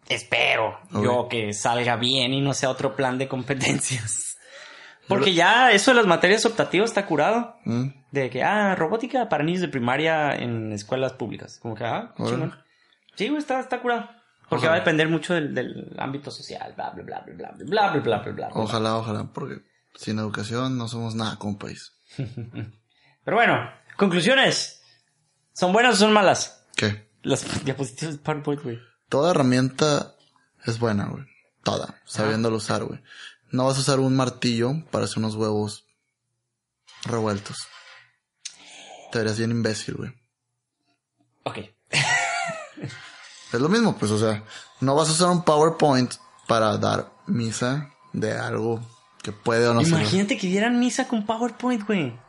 Espero yo que salga bien y no sea otro plan de competencias. [LAUGHS] Porque ya eso de las materias optativas está curado. Mm. De que, ah, robótica para niños de primaria en escuelas públicas. Como que, ah, chingón. Sí, güey, está, está curado. Porque Ojalá. va a depender mucho del, del ámbito social, bla, bla, bla, bla, bla, bla, bla, bla, bla, bla. Ojalá, ojalá, porque sin educación no somos nada como país. [LAUGHS] Pero bueno, conclusiones. ¿Son buenas o son malas? ¿Qué? Las [LAUGHS] diapositivas de PowerPoint, güey. Toda herramienta es buena, güey. Toda. Sabiéndolo usar, güey. No vas a usar un martillo para hacer unos huevos revueltos. Te verías bien imbécil, güey. Ok. Es lo mismo, pues, o sea, no vas a usar un PowerPoint para dar misa de algo que puede o no ser. Imagínate que dieran misa con PowerPoint, güey.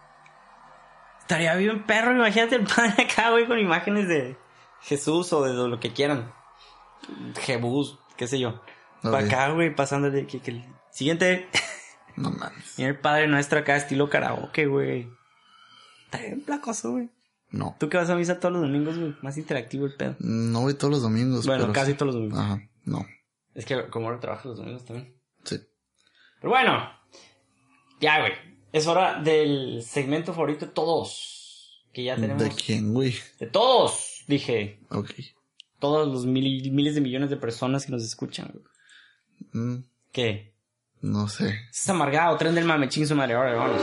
Estaría bien perro, imagínate el padre [LAUGHS] acá, güey, con imágenes de Jesús o de lo que quieran. Jebús, qué sé yo. Para acá, güey, pasando de que, que el siguiente. No mames. Mira el padre nuestro acá, estilo karaoke, güey. Estaría bien placoso, güey. No. Tú que vas a misa todos los domingos, güey. Más interactivo el pedo. No voy todos los domingos. Bueno, pero casi sí. todos los domingos. Ajá. No. Es que como ahora trabajo los domingos también. Sí. Pero bueno, ya, güey. Es hora del segmento favorito de todos. Que ya tenemos. ¿De quién, güey? De todos, dije. Ok. Todos los mil- miles de millones de personas que nos escuchan. güey. Mm, ¿Qué? no sé. Es amargado, tren del mame, ching su madre. Ahora, vámonos.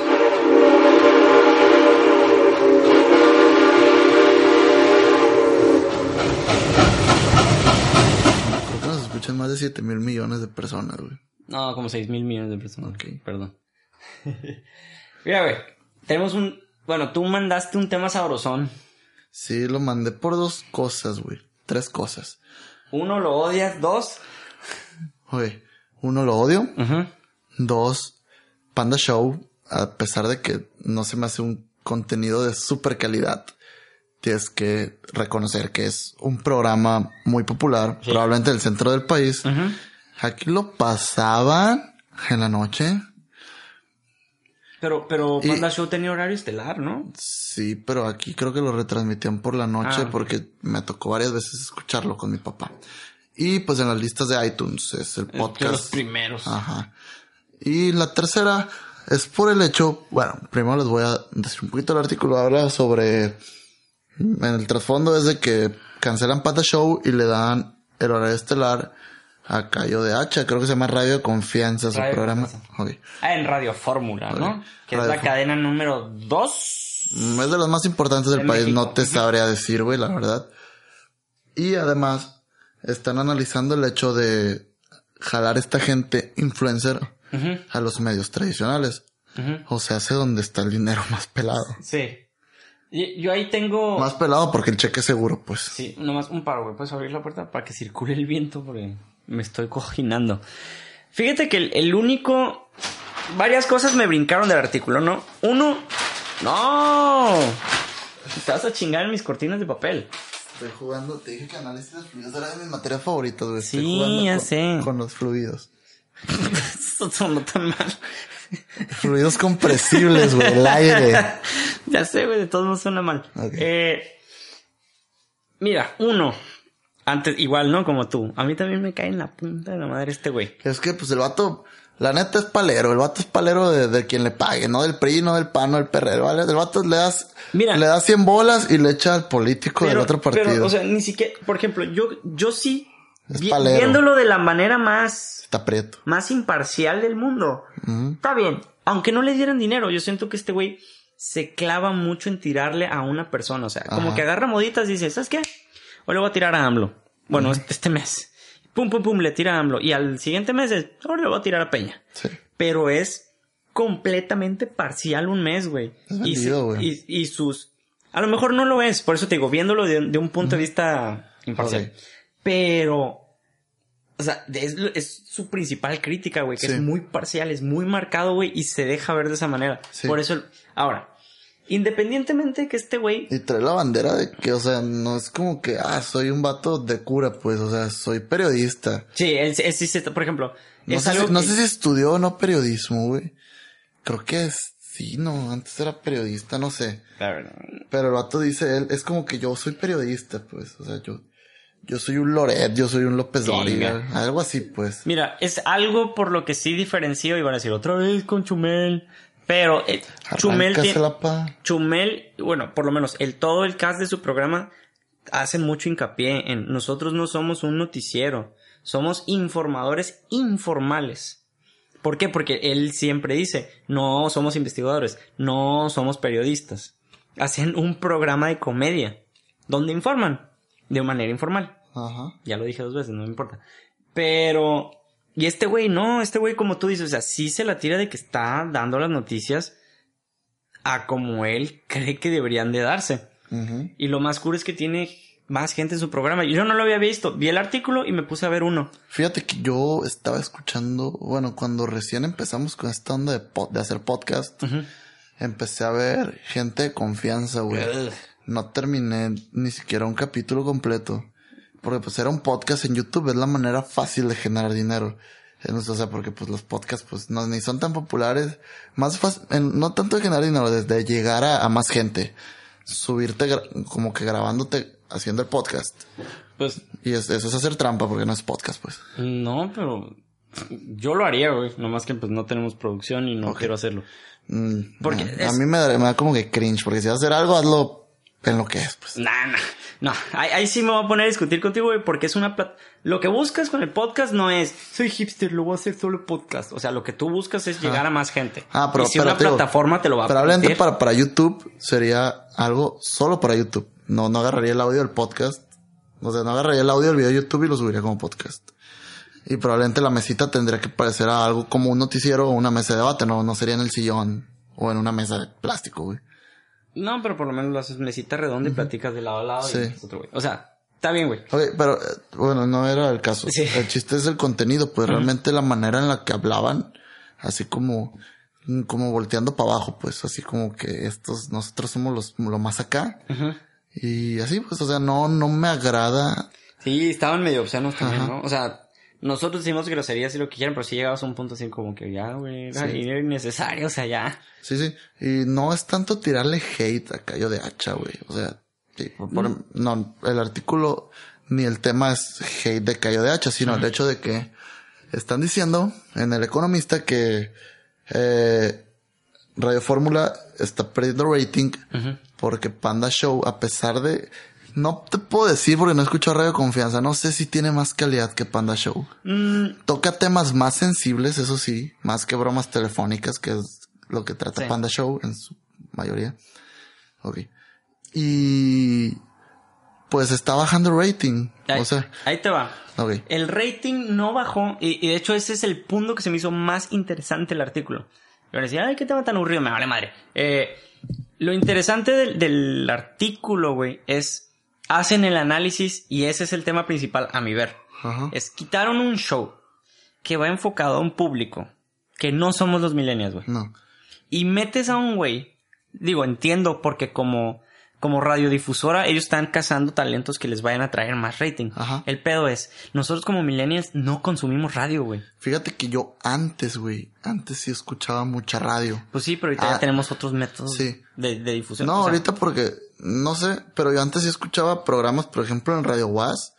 Creo que nos escuchan más de 7 mil millones de personas, güey. No, como seis mil millones de personas. Ok. Perdón. [LAUGHS] Mira, güey. Tenemos un. Bueno, tú mandaste un tema sabrosón. Sí, lo mandé por dos cosas, güey. Tres cosas. Uno, lo odias. Dos. Oye, uno lo odio. Dos, Panda Show, a pesar de que no se me hace un contenido de super calidad, tienes que reconocer que es un programa muy popular, Sí. probablemente del centro del país. Ajá. Aquí lo pasaban en la noche. Pero, pero Y- Panda Show tenía horario estelar, ¿no? Sí, pero aquí creo que lo retransmitían por la noche Ah, porque me tocó varias veces escucharlo con mi papá. Y pues en las listas de iTunes es el De los podcast. primeros. Ajá. Y la tercera es por el hecho, bueno, primero les voy a decir un poquito el artículo, habla sobre, en el trasfondo es de que cancelan Pata Show y le dan el horario estelar a Cayo de Hacha. Creo que se llama Radio de Confianza su programa. Ah, en Radio Fórmula, ¿no? Que es la cadena número 2. Mm, Es de las más importantes del país, México. no te sabría decir, güey, la verdad. Y además, están analizando el hecho de jalar esta gente influencer a los medios tradicionales. O sea, hace donde está el dinero más pelado. Sí. Yo ahí tengo... Más pelado porque el cheque es seguro, pues. Sí, nomás un paro, güey. ¿Puedes abrir la puerta para que circule el viento? Porque me estoy cojinando. Fíjate que el, el único... Varias cosas me brincaron del artículo, ¿no? Uno... ¡No! Te vas a chingar en mis cortinas de papel. Estoy jugando, te dije que análisis de fluidos era de mis materias favoritas, güey. Sí, jugando ya con, sé. Con los fluidos. [LAUGHS] Esto sonó tan mal. Fluidos compresibles, güey, el aire. [LAUGHS] ya sé, güey, de todos modos suena mal. Ok. Eh, mira, uno. Antes, igual, ¿no? Como tú. A mí también me cae en la punta de la madre este güey. Es que, pues, el vato, la neta es palero. El vato es palero de, de quien le pague, no del PRI, no del PAN, no del PRD, ¿vale? El vato le das, Mira. le das 100 bolas y le echa al político del otro partido. Pero, o sea, ni siquiera, por ejemplo, yo, yo sí, vi- viéndolo de la manera más, Está prieto. más imparcial del mundo. Está bien. Aunque no le dieran dinero, yo siento que este güey se clava mucho en tirarle a una persona. O sea, como Ajá. que agarra moditas y dice, ¿sabes qué? Hoy le voy a tirar a AMLO. Bueno, este, este mes. Pum, pum, pum, le tira a AMLO. Y al siguiente mes es, ahora le voy a tirar a Peña. Sí. Pero es completamente parcial un mes, güey. Y, su- y, y sus... A lo mejor no lo es, por eso te digo, viéndolo de, de un punto de vista imparcial. Pero... O sea, es, es su principal crítica, güey, que Sí. es muy parcial, es muy marcado, güey, y se deja ver de esa manera. Sí. Por eso... Ahora, independientemente de que este güey... Y trae la bandera de que, o sea, no es como que, ah, soy un vato de cura, pues, o sea, soy periodista. Sí, él, él sí se... Por ejemplo, No, es sé, algo si, no que- sé si estudió o no periodismo, güey. Creo que es, sí, no, antes era periodista, no sé. Pero el vato dice él, es como que yo soy periodista, pues, o sea, yo, yo soy un Loret, yo soy un López. Dóriga, algo así, pues. Mira, es algo por lo que sí diferencio y van a decir otra vez con Chumel. Pero eh, Chumel tiene... Chumel, bueno, por lo menos el todo el cast de su programa hace mucho hincapié en nosotros no somos un noticiero, somos informadores informales. ¿Por qué? Porque él siempre dice, no somos investigadores, no somos periodistas. Hacen un programa de comedia donde informan de manera informal. Ajá. Ya lo dije dos veces, no me importa. Pero, y este güey, no, este güey, como tú dices, o sea, sí se la tira de que está dando las noticias a como él cree que deberían de darse. Y lo más cool es que tiene más gente en su programa. Yo no lo había visto. Vi el artículo y me puse a ver uno. Fíjate que yo estaba escuchando, bueno, cuando recién empezamos con esta onda de, pod- de hacer podcast, empecé a ver gente de confianza, güey. No terminé ni siquiera un capítulo completo. Porque pues era un podcast en YouTube, es la manera fácil de generar dinero. O sea, porque pues los podcasts pues no, ni son tan populares. Más fácil, no tanto de generar dinero, desde llegar a, a más gente. Subirte como que grabándote haciendo el podcast. Pues, Y es- eso es hacer trampa porque no es podcast, pues. no, pero yo lo haría, güey. Nomás que pues no tenemos producción y no quiero hacerlo. Mm, Porque a, es- a mí me da, me da como que cringe, porque si vas a hacer algo, hazlo en lo que es, pues. Nah, nah. No, ahí, ahí sí me voy a poner a discutir contigo, güey, porque es una plat- Lo que buscas con el podcast no es, soy hipster, lo voy a hacer solo podcast. O sea, lo que tú buscas es llegar a más gente. Ah, pero, y si pero una digo, plataforma te lo va a Probablemente para, para YouTube sería algo solo para YouTube. No, no agarraría el audio del podcast. O sea, no agarraría el audio del video de YouTube y lo subiría como podcast. Y probablemente la mesita tendría que parecer a algo como un noticiero o una mesa de debate, no, no sería en el sillón o en una mesa de plástico, güey. No, pero por lo menos lo haces mesita redonda y platicas de lado a lado Sí. y otro güey. O sea, está bien, güey. Ok, pero eh, bueno, no era el caso. Sí. El chiste es el contenido, pues realmente la manera en la que hablaban, así como, mm, como volteando para abajo, pues así como que estos, nosotros somos los, lo más acá. Y así, pues, o sea, no, no me agrada. Sí, estaban medio obscenos también, Ajá. ¿no? O sea, nosotros decimos groserías y lo que quieran, pero si llegabas a un punto así como que ya, güey, Sí. era innecesario, o sea, ya. Sí, sí. Y no es tanto tirarle hate a Cayo de Hacha, güey. O sea, sí, por- no, el artículo ni el tema es hate de Cayo de Hacha, sino el hecho de que están diciendo en El Economista que eh, Radio Fórmula está perdiendo rating porque Panda Show, a pesar de No te puedo decir porque no escucho Radio Confianza. No sé si tiene más calidad que Panda Show. Mm, Toca temas más sensibles, eso sí, más que bromas telefónicas, que es lo que trata Sí. Panda Show en su mayoría. Ok. Y pues está bajando el rating. ahí, O sea, ahí te va. ok. El rating no bajó y, y de hecho ese es el punto que se me hizo más interesante el artículo. Yo decía, ay, qué tema tan aburrido, me vale madre. Eh, lo interesante del, del artículo, güey, es, hacen el análisis y ese es el tema principal a mi ver. Ajá. Es quitaron un show que va enfocado a un público que no somos los millennials, güey. No. Y metes a un güey, digo, entiendo porque como, como radiodifusora ellos están cazando talentos que les vayan a traer más rating. Ajá. El pedo es, nosotros como millennials no consumimos radio, güey. Fíjate que yo antes, güey, antes sí escuchaba mucha radio. Pues sí, pero ahorita Ah, ya tenemos otros métodos sí. de, de difusión. No, O sea, ahorita porque, no sé, pero yo antes sí escuchaba programas, por ejemplo, en Radio Was.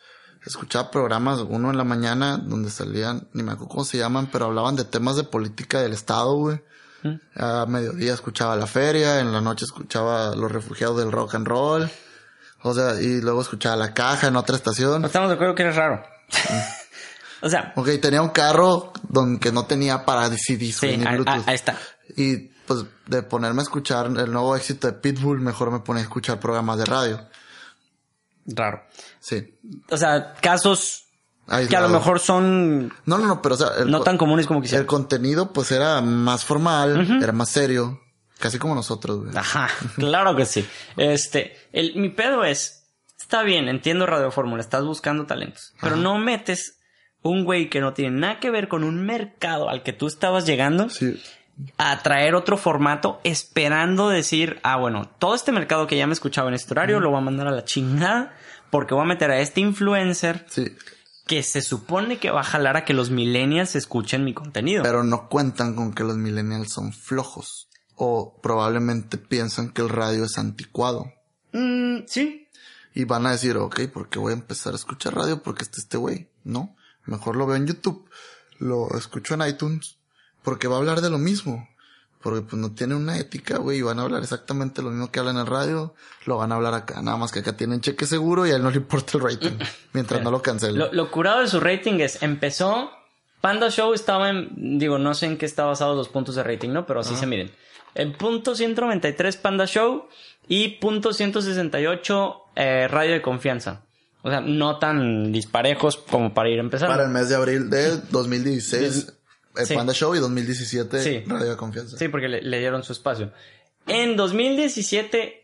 Escuchaba programas, uno en la mañana, donde salían, ni me acuerdo cómo se llaman, pero hablaban de temas de política del Estado, güey. ¿Mm? A mediodía escuchaba la feria, en la noche escuchaba los refugiados del rock and roll. O sea, y luego escuchaba la caja en otra estación. Estamos de acuerdo que eres raro. [LAUGHS] o sea, Ok, tenía un carro donde que no tenía para CDs sí, ahí, Bluetooth. ahí está. Y pues de ponerme a escuchar el nuevo éxito de Pitbull, mejor me ponía a escuchar programas de radio. Raro. Sí. O sea, casos que a lo mejor son No, no, no, pero o sea, el, no tan comunes como el quisiera. contenido pues era más formal, era más serio, casi como nosotros, güey. Ajá, [LAUGHS] claro que sí. Este, el, mi pedo es, está bien, entiendo Radio Fórmula, estás buscando talentos, pero Ajá. no metes un güey que no tiene nada que ver con un mercado al que tú estabas llegando Sí. A traer otro formato esperando decir, ah, bueno, todo este mercado que ya me escuchaba en este horario lo voy a mandar a la chingada porque voy a meter a este influencer Sí, que se supone que va a jalar a que los millennials escuchen mi contenido. pero no cuentan con que los millennials son flojos o probablemente piensan que el radio es anticuado. Mm, sí, Y van a decir, ok, ¿por qué voy a empezar a escuchar radio? Porque está este güey. No, mejor lo veo en YouTube. Lo escucho en iTunes. Porque va a hablar de lo mismo. Porque pues no tiene una ética, güey. Y van a hablar exactamente lo mismo que hablan en el radio. Lo van a hablar acá. Nada más que acá tienen cheque seguro y a él no le importa el rating. [LAUGHS] mientras no lo cancelen. Lo, lo curado de su rating es, empezó, Panda Show estaba en, digo, no sé en qué está basado los puntos de rating, ¿no? Pero así se miren. El punto 193 Panda Show y punto 168 eh, Radio de Confianza. O sea, no tan disparejos como para ir empezando. Para el mes de abril de 2016. El Sí. Panda Show y 2017 Sí. Radio de Confianza. Sí, porque le, le dieron su espacio. En 2017,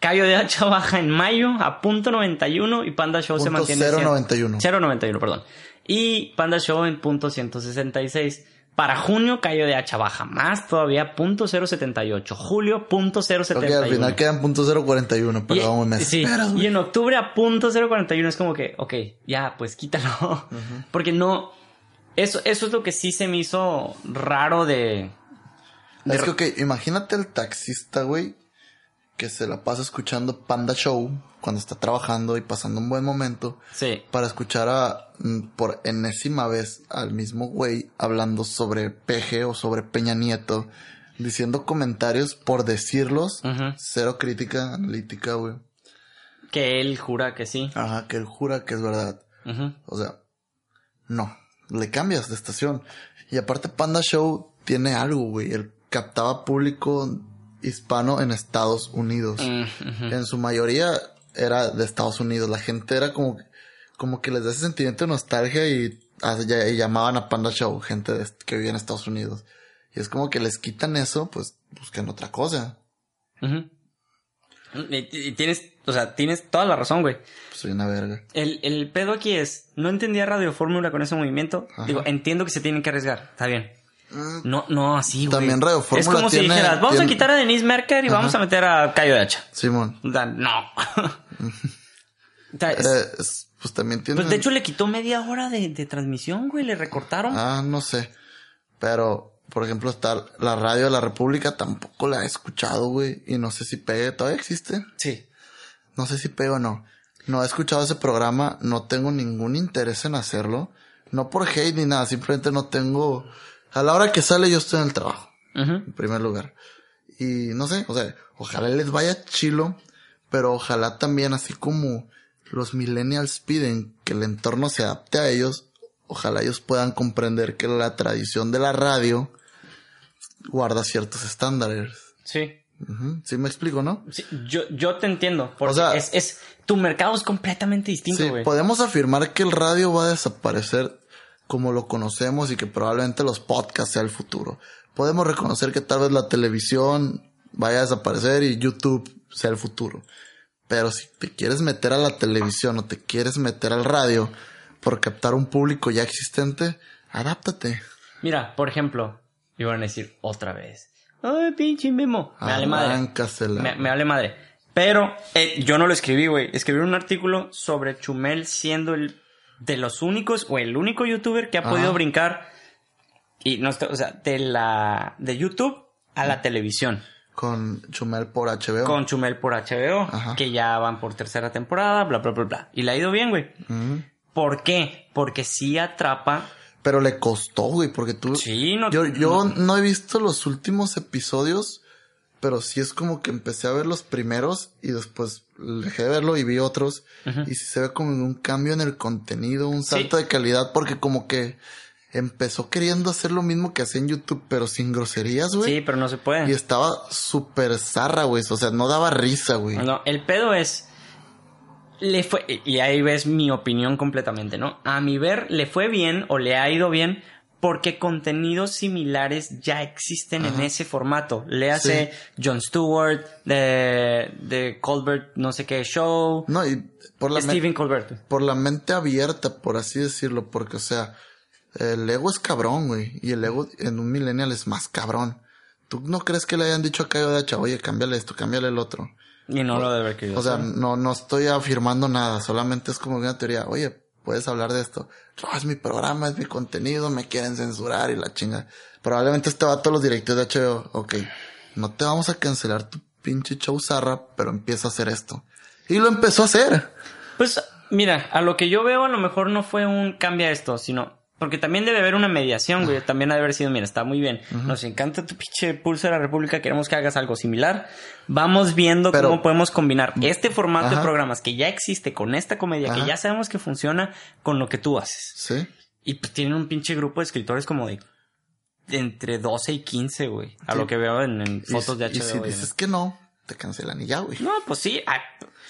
Cayo de Hacha [LAUGHS] baja en mayo a punto 91 y Panda Show se Punto mantiene... 0.91. 0.91, perdón. Y Panda Show en punto 166. Para junio, Cayo de Hacha baja más todavía, punto 0.78. Julio, punto 0.71. Ok, al final quedan punto 0.41, Y- perdón, un mes. sí, Pero, y en octubre a punto 0.41 es como que, ok, ya, pues quítalo. Porque no, eso, eso es lo que sí se me hizo raro de... de- Es que, imagínate el taxista, güey, que se la pasa escuchando Panda Show cuando está trabajando y pasando un buen momento Sí, para escuchar a, mm, por enésima vez al mismo güey hablando sobre Peje o sobre Peña Nieto, diciendo comentarios por decirlos, cero crítica analítica, güey. que él jura que sí. Ajá, que él jura que es verdad. O sea, no, le cambias de estación. Y aparte Panda Show tiene algo, güey. Él captaba público hispano en Estados Unidos. Mm. En su mayoría era de Estados Unidos. La gente era como, como que les da ese sentimiento de nostalgia y, ah, ya- y llamaban a Panda Show, gente de- que vivía en Estados Unidos. Y es como que les quitan eso, pues buscan otra cosa. Tienes, o sea, tienes toda la razón, güey. Pues soy una verga. El, el pedo aquí es, no entendía Radio Fórmula con ese movimiento. Ajá. Digo, entiendo que se tienen que arriesgar, está bien. Mm, No, no, así, güey. También Radio Es Fórmula como si dijeras, vamos a quitar a Denise Merker y Ajá. vamos a meter a Cayo de Hacha. Simón. No. [LAUGHS] Es- Eh, es- pues también tiene... pues de hecho le quitó media hora de, de transmisión, güey, le recortaron. Ah, no sé. Pero, por ejemplo, está la radio de la República, tampoco la he escuchado, güey. Y no sé si pegue, todavía existe. Sí. No sé si pegue o no. No he escuchado ese programa, no tengo ningún interés en hacerlo. No por hate ni nada, simplemente no tengo... A la hora que sale yo estoy en el trabajo, en primer lugar. Y no sé, o sea, ojalá les vaya chilo, pero ojalá también, así como los millennials piden que el entorno se adapte a ellos, ojalá ellos puedan comprender que la tradición de la radio guarda ciertos estándares. Sí. ¿Sí me explico, no? Sí, yo, yo te entiendo. Porque O sea- es, es, tu mercado es completamente distinto, Sí, güey. podemos afirmar que el radio va a desaparecer como lo conocemos y que probablemente los podcasts sea el futuro. Podemos reconocer que tal vez la televisión vaya a desaparecer y YouTube sea el futuro. Pero si te quieres meter a la televisión o te quieres meter al radio por captar un público ya existente, adáptate. Mira, por ejemplo, iban a decir otra vez. Ay, pinche Memo. Me vale madre. Me, me vale madre. Pero eh, yo no lo escribí, güey. Escribí un artículo sobre Chumel siendo el de los únicos o el único youtuber que ha Ajá. podido brincar y no o sea, de la de YouTube a la televisión Con Chumel por HBO. con Chumel por HBO, Ajá. que ya van por tercera temporada, bla bla bla bla. Y le ha ido bien, güey. ¿Por qué? Porque sí atrapa. Pero le costó, güey, porque tú... Sí, no Yo, yo no. he visto los últimos episodios, pero sí es como que empecé a ver los primeros y después dejé de verlo y vi otros. Y sí se ve como un cambio en el contenido, un salto de calidad, porque como que empezó queriendo hacer lo mismo que hacía en YouTube, pero sin groserías, güey. Sí, pero no se puede. Y estaba súper zarra, güey. O sea, no daba risa, güey. No, el pedo es. Le fue. Y ahí ves mi opinión completamente, ¿no? A mi ver, le fue bien o le ha ido bien porque contenidos similares ya existen en ese formato. Le hace Jon Stewart, de, de Colbert, no sé qué show. No, y por la, men- Stephen Colbert. por la mente abierta, por así decirlo, porque, o sea, el ego es cabrón, güey, y el ego en un millennial es más cabrón. ¿Tú no crees que le hayan dicho a Cayo de Hacha, oye, cámbiale esto, cámbiale el otro? Y no lo debe haber querido. O sea, hacer. no, no estoy afirmando nada, solamente es como una teoría, oye, puedes hablar de esto. No, es mi programa, es mi contenido, me quieren censurar y la chinga. Probablemente este va a todos los directores de HBO, ok, no te vamos a cancelar tu pinche show zarra, pero empieza a hacer esto. Y lo empezó a hacer. Pues, mira, a lo que yo veo, a lo mejor no fue un cambia esto, sino. Porque también debe haber una mediación, güey. También ha de haber sido, mira, está muy bien. Nos encanta tu pinche pulso de la República. Queremos que hagas algo similar. Vamos viendo Pero- cómo podemos combinar este formato de programas que ya existe con esta comedia que ya sabemos que funciona con lo que tú haces. Sí. Y pues tienen un pinche grupo de escritores como de, entre 12 y 15, güey. A Sí. lo que veo en, en Y- fotos de y, HBO. si güey. dices que no, te cancelan y ya, güey. No, pues sí. ah,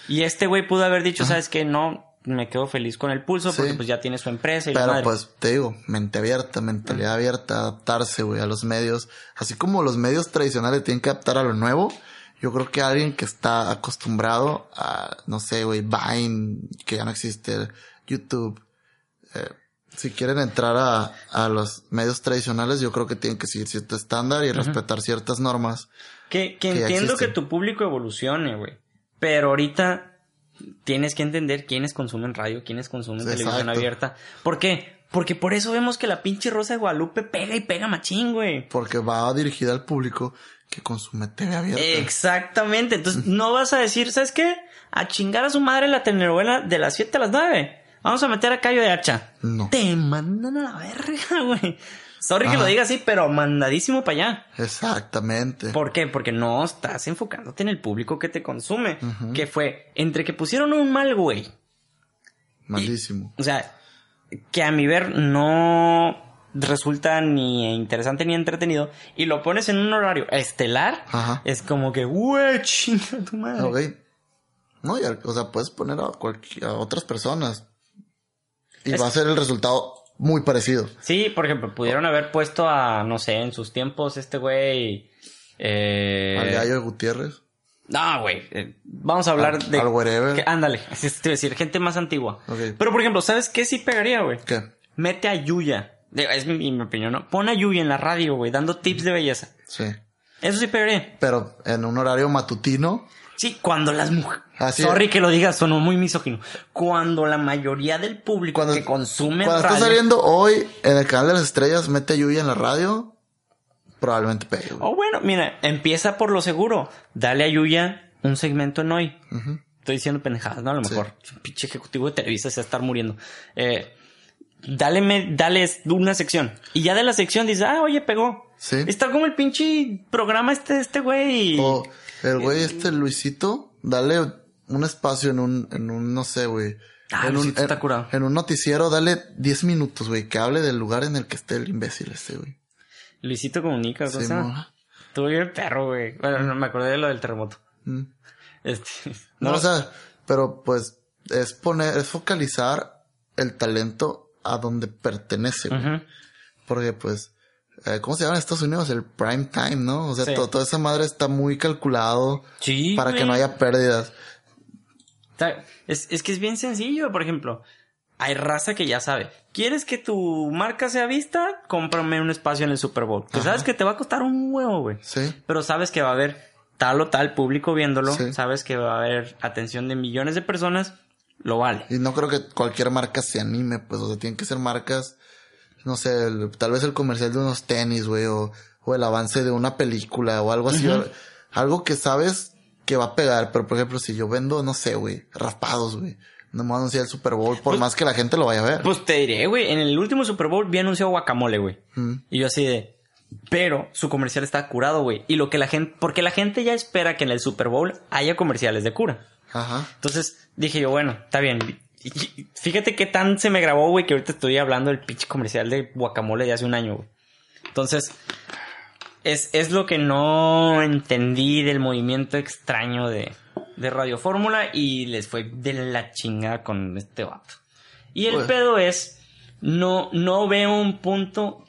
Y este güey pudo haber dicho, ¿sabes qué? No, me quedo feliz con el pulso porque Sí. pues ya tiene su empresa y la Pero madre. pues te digo, mente abierta, mentalidad abierta, adaptarse, güey, a los medios. Así como los medios tradicionales tienen que adaptar a lo nuevo, yo creo que alguien que está acostumbrado a, no sé, güey, Vine, que ya no existe, YouTube, eh, si quieren entrar a, a los medios tradicionales, yo creo que tienen que seguir cierto estándar y respetar ciertas normas. Que, que que entiendo que tu público evolucione, güey. Pero ahorita tienes que entender quiénes consumen radio, quiénes consumen Exacto. televisión abierta. ¿Por qué? Porque por eso vemos que la pinche Rosa de Guadalupe pega y pega machín, güey. Porque va dirigida al público que consume TV abierta. Exactamente. Entonces no vas a decir, ¿sabes qué? A chingar a su madre la telenovela de las 7 a las 9. Vamos a meter a Cayo de Hacha. No. Te mandan a la verga, [LAUGHS] güey. Sorry que lo diga así, pero mandadísimo para allá. Exactamente. ¿Por qué? Porque no estás enfocándote en el público que te consume. Que fue entre que pusieron un mal güey. Malísimo. O sea, que a mi ver no resulta ni interesante ni entretenido. Y lo pones en un horario estelar. Ajá. Es como que, güey, chinga tu madre. Ok. No, o sea, puedes poner a, a otras personas. Y Es- va a ser el resultado muy parecido. Sí, por ejemplo, pudieron haber puesto a, no sé, en sus tiempos este güey. Eh... Al gallo Gutiérrez. No, güey. eh, vamos a hablar Al- de. al wherever. que- ándale, [LAUGHS] así te iba a decir, gente más antigua. Pero por ejemplo, ¿sabes qué sí pegaría, güey? ¿Qué? Mete a Yuya. Es mi, mi opinión, ¿no? Pon a Yuya en la radio, güey, dando tips de belleza. Sí. Eso sí pegaría. Pero en un horario matutino. Sí, cuando las mujeres. Así Sorry es. que lo digas, sonó muy misógino. Cuando la mayoría del público Cuando, que consume cuando radio. está saliendo hoy en el canal de las estrellas, mete a Yuya en la radio. Probablemente pegue. güey. Oh, bueno, mira, empieza por lo seguro. Dale a Yuya un segmento en hoy. Estoy diciendo pendejadas, ¿no? A lo Sí. mejor. Un Pinche ejecutivo de Televisa se va a estar muriendo. Eh, dale, me- dale una sección. Y ya de la sección dices, ah, oye, pegó. Sí. Está como el pinche programa este, este güey. O el güey este Luisito, dale un espacio en un, en un, no sé, güey. Ah, en, un, está curado. en un noticiero, dale 10 minutos, güey, que hable del lugar en el que esté el imbécil este, güey. Luisito comunica, Sí, cosa. Tuvo el perro, güey. Bueno, no, me acordé de lo del terremoto. Mm. Este. [LAUGHS] No, o sea, pero pues es poner, es focalizar el talento a donde pertenece, güey. Porque pues, ¿cómo se llama en Estados Unidos? El prime time, ¿no? O sea, Sí. to- toda esa madre está muy calculado Sí. para que no haya pérdidas. Es, es que es bien sencillo, por ejemplo. Hay raza que ya sabe. ¿Quieres que tu marca sea vista? Cómprame un espacio en el Super Bowl. Que Ajá. sabes que te va a costar un huevo, güey. Sí. Pero sabes que va a haber tal o tal público viéndolo. Sí. Sabes que va a haber atención de millones de personas. Lo vale. Y no creo que cualquier marca se anime, pues, o sea, tienen que ser marcas, no sé, el- tal vez el comercial de unos tenis, güey, o, o el avance de una película o algo así. Algo que sabes que va a pegar, pero por ejemplo, si yo vendo, no sé, güey, raspados, güey, no me voy a anunciar el Super Bowl, por Pues- más que la gente lo vaya a ver. Pues te diré, güey. En el último Super Bowl vi anunciado guacamole, güey. Mm. Y yo así de. Pero su comercial está curado, güey. Y lo que la gente. Porque la gente ya espera que en el Super Bowl haya comerciales de cura. Ajá. Entonces dije yo, bueno, está bien. Y- Fíjate qué tan se me grabó, güey, que ahorita estoy hablando del pinche comercial de guacamole de hace un año, güey. Entonces, es, es lo que no entendí del movimiento extraño de, de Radio Fórmula y les fue de la chingada con este vato. Y el Pues- pedo es, no, no veo un punto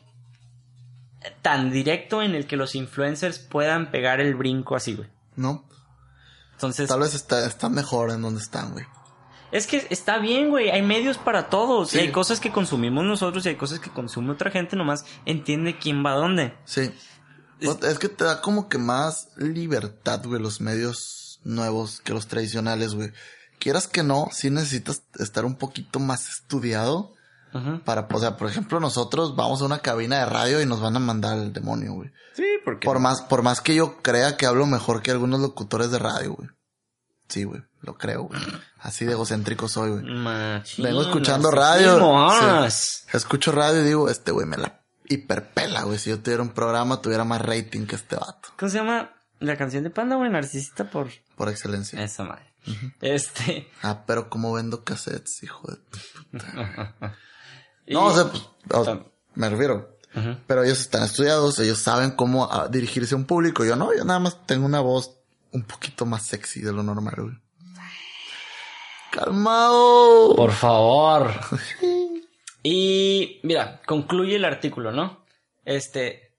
tan directo en el que los influencers puedan pegar el brinco así, güey. No, Entonces, tal vez está, está mejor en donde están, güey. Es que está bien, güey. Hay medios para todos. Sí. Y hay cosas que consumimos nosotros y hay cosas que consume otra gente. Nomás entiende quién va a dónde. Sí. Es- Es, que te da como que más libertad, güey, los medios nuevos que los tradicionales, güey. Quieras que no, sí necesitas estar un poquito más estudiado Ajá. para, o sea, por ejemplo, nosotros vamos a una cabina de radio y nos van a mandar al demonio, güey. Sí, porque. Por más, por más que yo crea que hablo mejor que algunos locutores de radio, güey. Sí, güey, lo creo, güey. Así de egocéntrico soy, güey. Vengo escuchando radio. vámonos. Escucho radio y digo, este güey me la hiperpela, güey. Si yo tuviera un programa, tuviera más rating que este vato. ¿Cómo se llama la canción de Panda, güey? Narcisista por. Por excelencia. Esa madre. Este. Ah, pero como vendo cassettes, hijo de... [LAUGHS] y- No, o sea, pues, me refiero. Pero ellos están estudiados, ellos saben cómo dirigirse a un público. Yo no, yo nada más tengo una voz un poquito más sexy de lo normal, güey. Calmado. Por favor. [LAUGHS] Y mira, concluye el artículo, ¿no? Este.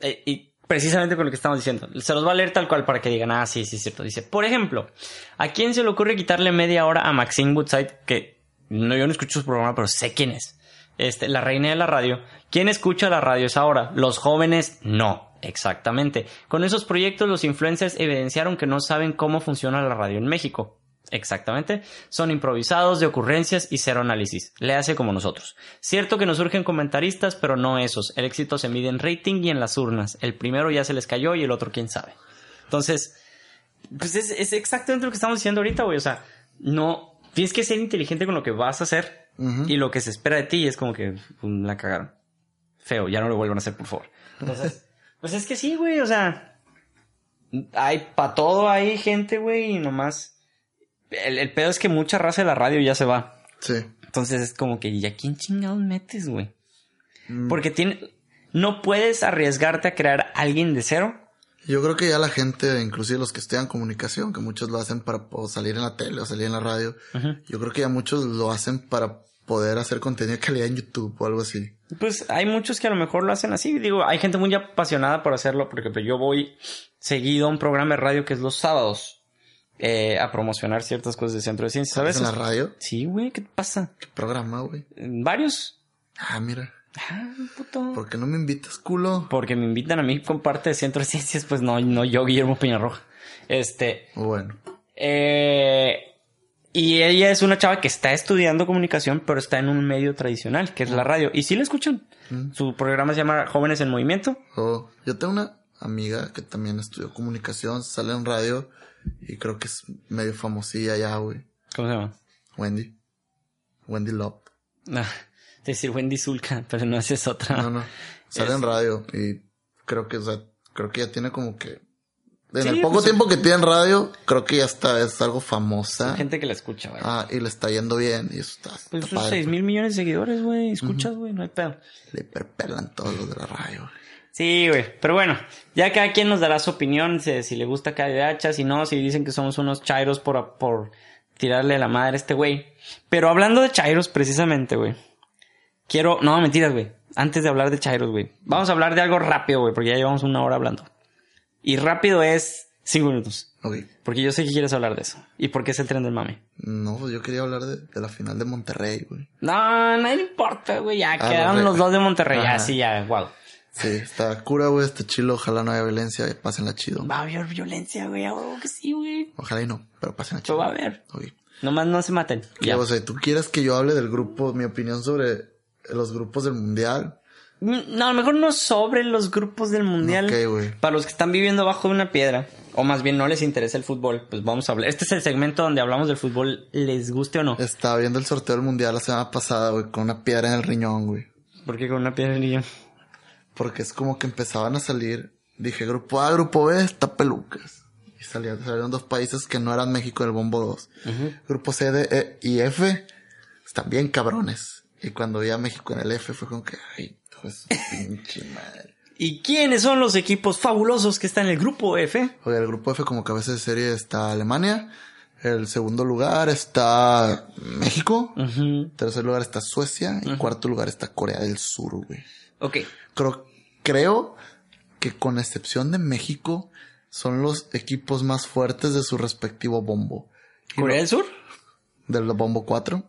eh, y precisamente con lo que estamos diciendo. Se los va a leer tal cual para que digan, ah, sí, sí, es cierto. Dice, por ejemplo, ¿a quién se le ocurre quitarle media hora a Maxine Woodside? Que no, yo no escucho su programa, pero sé quién es. Este, la reina de la radio. ¿Quién escucha la radio esa hora? Los jóvenes, no. Exactamente. Con esos proyectos, los influencers evidenciaron que no saben cómo funciona la radio en México. Exactamente. Son improvisados de ocurrencias y cero análisis. Le hace como nosotros. Cierto que nos surgen comentaristas, pero no esos. El éxito se mide en rating y en las urnas. El primero ya se les cayó y el otro quién sabe. Entonces, pues es, es exactamente lo que estamos diciendo ahorita, güey. O sea, no, tienes que ser inteligente con lo que vas a hacer Y lo que se espera de ti es como que pum, la cagaron. Feo, ya no lo vuelvan a hacer, por favor. Entonces, pues es que sí, güey, o sea, hay para todo hay gente, güey, y nomás. El, el pedo es que mucha raza de la radio ya se va. Sí. Entonces es como que, ¿y a quién chingados metes, güey? Mm. Porque tiene. No puedes arriesgarte a crear a alguien de cero. Yo creo que ya la gente, inclusive los que estudian comunicación, que muchos lo hacen para salir en la tele o salir en la radio, yo creo que ya muchos lo hacen para poder hacer contenido de calidad en YouTube o algo así. Pues hay muchos que a lo mejor lo hacen así. Digo, hay gente muy apasionada por hacerlo. Por ejemplo, yo voy seguido a un programa de radio que es los sábados eh, a promocionar ciertas cosas del centro de ciencias. ¿Sabes? ¿En la radio? Sí, güey, ¿qué te pasa? ¿Qué programa, güey? Varios. Ah, mira. Ah, puto. ¿Por qué no me invitas, culo? Porque me invitan a mí con parte de centro de ciencias, pues no, no yo, Guillermo Peñarroja. Este. Bueno. Eh, y ella es una chava que está estudiando comunicación, pero está en un medio tradicional, que es la radio. Y sí la escuchan. Mm. Su programa se llama Jóvenes en Movimiento. Oh, yo tengo una amiga que también estudió comunicación, sale en radio y creo que es medio famosilla ya, güey. ¿Cómo se llama? Wendy. Wendy Love. Ah, es decir, Wendy Zulka, [LAUGHS] pero no esa es otra. No, no. Sale Es- en radio y creo que, o sea, creo que ya tiene como que En Sí, el poco pues, tiempo que tiene en radio, creo que ya está, es algo famosa. Hay gente que la escucha, güey. Ah, y le está yendo bien y eso está, pues está sus padre. 6 mil millones de seguidores, güey. Escuchas, güey, no hay pedo. Le perpelan todos los de la radio. güey. Sí, güey. Pero bueno, ya cada quien nos dará su opinión, si, si le gusta hacha, si no, si dicen que somos unos chairos por, por tirarle la madre a este güey. Pero hablando de chairos, precisamente, güey. Quiero... No, mentiras, güey. Antes de hablar de chairos, güey. Vamos a hablar de algo rápido, güey, porque ya llevamos una hora hablando. Y rápido es cinco minutos. Ok. Porque yo sé que quieres hablar de eso. Y porque es el tren del mame. No, pues yo quería hablar de, de la final de Monterrey, güey. No, no importa, güey. Ya Ah, quedaron los dos de Monterrey. Ya, Ajá. sí, ya, wow. Sí, está cura, güey, está chilo. Ojalá no haya violencia y pásenla chido. Va a haber violencia, güey. A huevo que sí, güey. Ojalá y no, pero pásenla Pero chido. va a haber. Ok. Nomás no se maten. ¿Qué, Ya. o sea, ¿tú quieres que yo hable del grupo, mi opinión sobre los grupos del mundial? No, a lo mejor no sobre los grupos del mundial. Ok, güey. Para los que están viviendo bajo una piedra, o más bien no les interesa el fútbol, pues vamos a hablar. Este es el segmento donde hablamos del fútbol, les guste o no. Estaba viendo el sorteo del mundial la semana pasada, güey, con una piedra en el riñón, güey. Porque con una piedra en el niño. Porque es como que empezaban a salir. Dije, grupo A, grupo B, está pelucas. Y salían, salieron dos países que no eran México del bombo 2. Grupo C, D, E y F están bien cabrones. Y cuando vi a México en el F fue como que, ay, de su [LAUGHS] pinche madre. ¿Y quiénes son los equipos fabulosos que están en el grupo F? Oye, el grupo F como cabeza de serie está Alemania. El segundo lugar está México. Ujú. Tercer lugar está Suecia. Y cuarto lugar está Corea del Sur, güey. Ok. Creo, creo que con excepción de México, son los equipos más fuertes de su respectivo bombo. ¿Corea del Sur? Del bombo 4.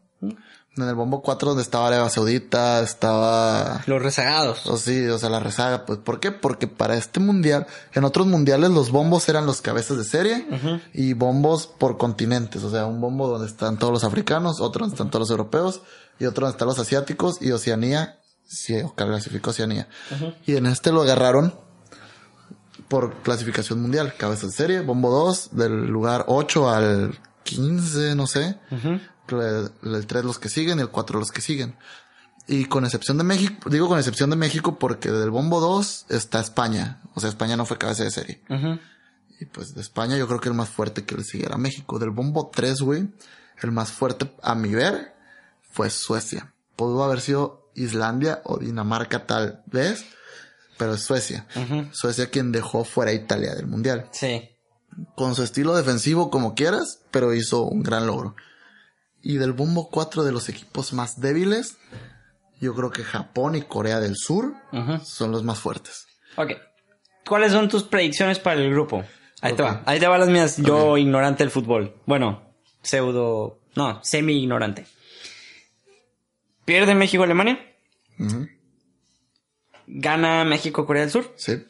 En el bombo 4 donde estaba Arabia Saudita, estaba... Los rezagados. O sí, o sea, la rezaga, pues, ¿por qué? Porque para este mundial, en otros mundiales los bombos eran los cabezas de serie y bombos por continentes, o sea, un bombo donde están todos los africanos, otro donde están todos los europeos y otro donde están los asiáticos y Oceanía, sí, o clasificó Oceanía. Y en este lo agarraron por clasificación mundial, cabezas de serie, bombo 2, del lugar 8 al 15, no sé. El 3 los que siguen y el 4 los que siguen. Y con excepción de México, digo con excepción de México porque del bombo 2 está España. O sea, España no fue cabeza de serie. Y pues de España yo creo que el más fuerte que le siguiera a México. Del bombo 3, güey, el más fuerte a mi ver fue Suecia. Pudo haber sido Islandia o Dinamarca tal vez, pero es Suecia. Suecia quien dejó fuera a Italia del mundial. Sí. Con su estilo defensivo como quieras, pero hizo un gran logro. Y del bombo 4 de los equipos más débiles, yo creo que Japón y Corea del Sur son los más fuertes. Ok. ¿Cuáles son tus predicciones para el grupo? Ahí te va. Ahí te van las mías. Yo, ignorante del fútbol. Bueno, pseudo. No, semi-ignorante. ¿Pierde México-Alemania? Ujú. ¿Gana México-Corea del Sur? Sí.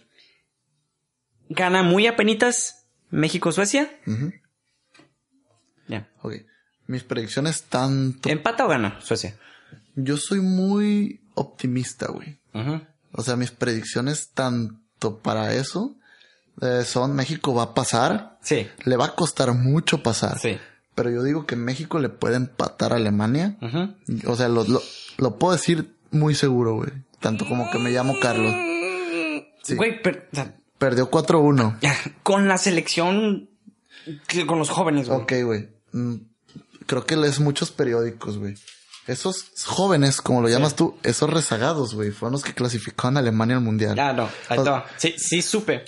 ¿Gana muy apenitas México-Suecia? Ujú. Ya. Ok. Mis predicciones tanto... ¿Empata o gana Suecia? Yo soy muy optimista, güey. O sea, mis predicciones tanto para eso eh, son México va a pasar. Sí. Le va a costar mucho pasar. Sí. Pero yo digo que México le puede empatar a Alemania. O sea, lo, lo, lo puedo decir muy seguro, güey. Tanto como que me llamo Carlos. Sí. Güey, sea, Perdió 4-1. ya, con la selección, con los jóvenes, güey. Ok, güey. Creo que lees muchos periódicos, güey. Esos jóvenes, como lo llamas tú, esos rezagados, güey, fueron los que clasificaron a Alemania al mundial. Ah, no, ahí va. Sí, sí supe.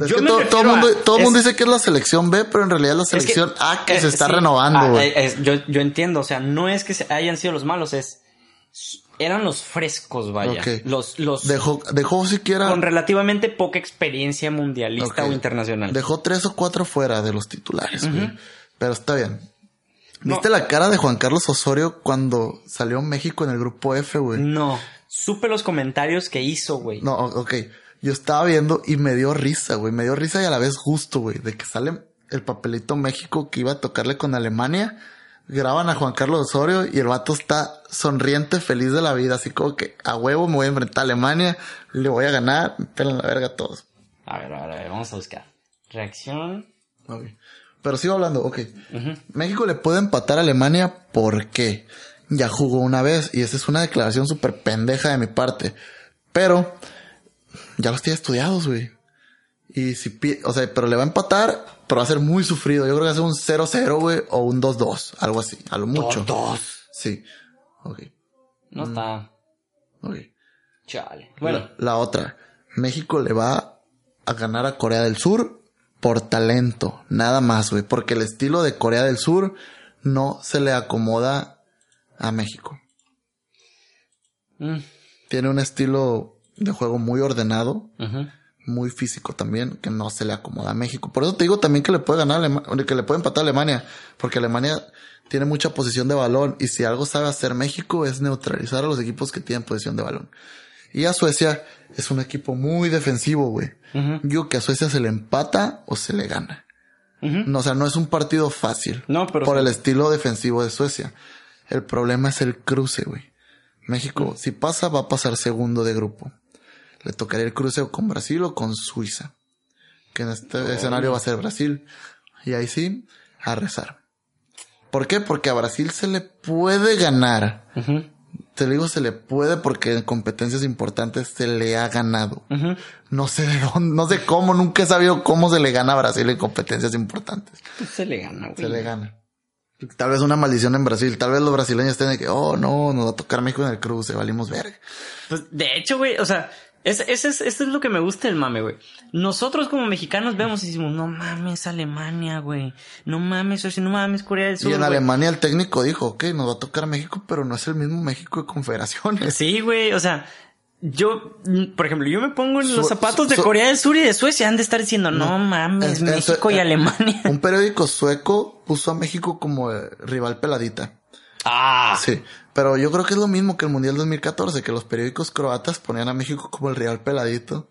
Es Yo que me todo, todo el mundo, a- todo mundo dice que es la selección B, pero en realidad es la Es que- selección A que eh, se está sí. renovando, Ah, güey. eh, es- yo, yo entiendo, o sea, no es que se- hayan sido los malos, es eran los frescos, vaya. Los, los Dejó, dejó siquiera, con relativamente poca experiencia mundialista o internacional. dejó tres o cuatro fuera de los titulares, güey. Pero está bien. No. ¿Viste la cara de Juan Carlos Osorio cuando salió México en el grupo F, güey? No, supe los comentarios que hizo, güey. No, ok. Yo estaba viendo y me dio risa, güey. Me dio risa y a la vez gusto, güey. De que sale el papelito México que iba a tocarle con Alemania. Graban a Juan Carlos Osorio y el vato está sonriente, feliz de la vida. Así como que a huevo me voy a enfrentar a Alemania. Le voy a ganar. Me pelan la verga a todos. A ver, a ver, a ver, vamos a buscar. Reacción. Ok. Pero sigo hablando, ok. México le puede empatar a Alemania porque ya jugó una vez y esa es una declaración súper pendeja de mi parte. Pero ya los tiene estudiados, güey. Y si, o sea, pero le va a empatar, pero va a ser muy sufrido. Yo creo que va a ser un 0-0, güey, o un 2-2, algo así, a lo mucho. Dos. Sí. Ok, No está. ok. Chale. Bueno. La, la otra. México le va a ganar a Corea del Sur por talento. Nada más, güey. Porque el estilo de Corea del Sur no se le acomoda a México. Mm, Tiene un estilo de juego muy ordenado, muy físico también, que no se le acomoda a México. Por eso te digo también que le puede ganar, Alema- que le puede empatar a Alemania, porque Alemania tiene mucha posición de balón y si algo sabe hacer México es neutralizar a los equipos que tienen posición de balón. Y a Suecia es un equipo muy defensivo, güey. Yo que a Suecia se le empata o se le gana. No, o sea, no es un partido fácil. No, pero por el estilo defensivo de Suecia. El problema es el cruce, güey. México, si pasa, va a pasar segundo de grupo. Le tocaría el cruce o con Brasil o con Suiza. Que en este escenario va a ser Brasil. Y ahí sí, a rezar. ¿Por qué? Porque a Brasil se le puede ganar. Ujú. Te digo se le puede porque en competencias importantes se le ha ganado. No sé de dónde, no sé cómo, nunca he sabido cómo se le gana a Brasil en competencias importantes. Pues se le gana, güey. Se le gana. Tal vez una maldición en Brasil, tal vez los brasileños estén de que, oh no, nos va a tocar México en el cruce, valimos verga. Pues de hecho, güey, o sea, ese, ese es, eso es lo que me gusta del mame, güey. Nosotros como mexicanos vemos y decimos, no mames Alemania, güey. No mames Suecia, no mames Corea del Sur. y en güey". Alemania el técnico dijo, ok, nos va a tocar México, pero no es el mismo México de confederaciones. Sí, güey, o sea, yo, por ejemplo, yo me pongo en los zapatos de Corea del Sur y de Suecia, han de estar diciendo, no, mames, en México y Alemania. Un periódico sueco puso a México como eh, rival peladita. Ah, Sí, pero yo creo que es lo mismo que el Mundial 2014, que los periódicos croatas ponían a México como el rival peladito.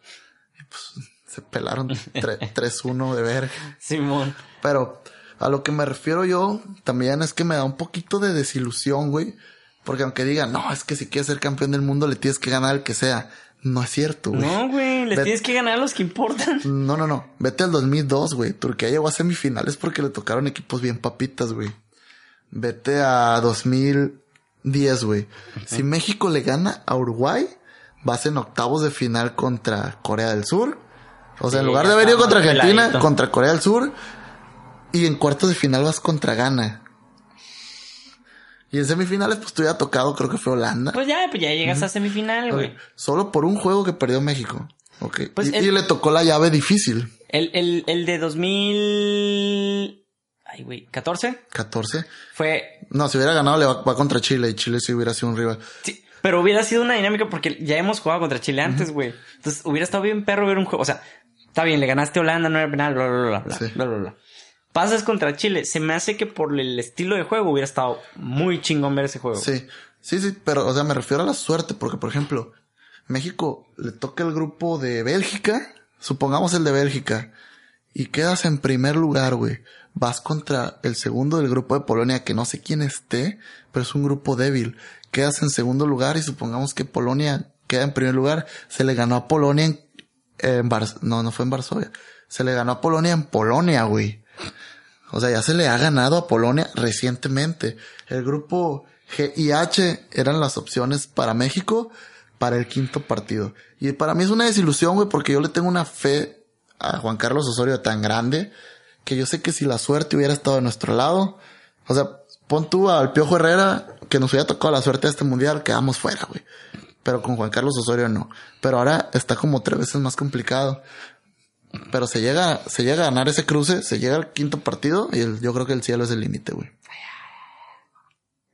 Y pues se pelaron tre- [LAUGHS] 3-1 de verga. Simón. Pero a lo que me refiero yo también es que me da un poquito de desilusión, güey. Porque aunque digan, no, es que si quieres ser campeón del mundo le tienes que ganar al que sea. No es cierto, güey. No, güey, Ve- tienes que ganar a los que importan. No, no, no. Vete al 2002, güey. Turquía llegó a semifinales porque le tocaron equipos bien papitas, güey. Vete a 2010, güey. Si México le gana a Uruguay, vas en octavos de final contra Corea del Sur. O sea, Sí, en lugar de ya haber ido contra Argentina, contra Corea del Sur. Y en cuartos de final vas contra Ghana. Y en semifinales, pues te hubiera tocado, creo que fue Holanda. Pues ya, pues ya llegas a semifinal, güey. Solo por un juego que perdió México. Ok. Pues y, el- y le tocó la llave difícil. El, el, el de 2000... Ay, güey, 14 14. fue... No, si hubiera ganado le va, va contra Chile y Chile sí hubiera sido un rival. Sí, pero hubiera sido una dinámica porque ya hemos jugado contra Chile antes, güey. Entonces hubiera estado bien perro ver un juego. O sea, está bien, le ganaste a Holanda, no era penal, bla, bla, bla, bla, Sí. bla, bla, bla. Pasas contra Chile. Se me hace que por el estilo de juego hubiera estado muy chingón ver ese juego. Sí, sí, sí, pero, o sea, me refiero a la suerte, porque, por ejemplo, México le toca el grupo de Bélgica, supongamos el de Bélgica, y quedas en primer lugar, güey. Vas contra el segundo del grupo de Polonia, que no sé quién esté, pero es un grupo débil. Quedas en segundo lugar y supongamos que Polonia queda en primer lugar. Se le ganó a Polonia en, en Bar- no, no fue en Varsovia. Se le ganó a Polonia en Polonia, güey. O sea, ya se le ha ganado a Polonia recientemente. El grupo G y H eran las opciones para México para el quinto partido. Y para mí es una desilusión, güey, porque yo le tengo una fe a Juan Carlos Osorio tan grande que yo sé que si la suerte hubiera estado de nuestro lado, o sea, pon tú al Piojo Herrera que nos hubiera tocado la suerte de este mundial, quedamos fuera, güey. Pero con Juan Carlos Osorio no. Pero ahora está como tres veces más complicado. Pero se llega, se llega a ganar ese cruce, se llega al quinto partido y yo creo que el cielo es el límite, güey.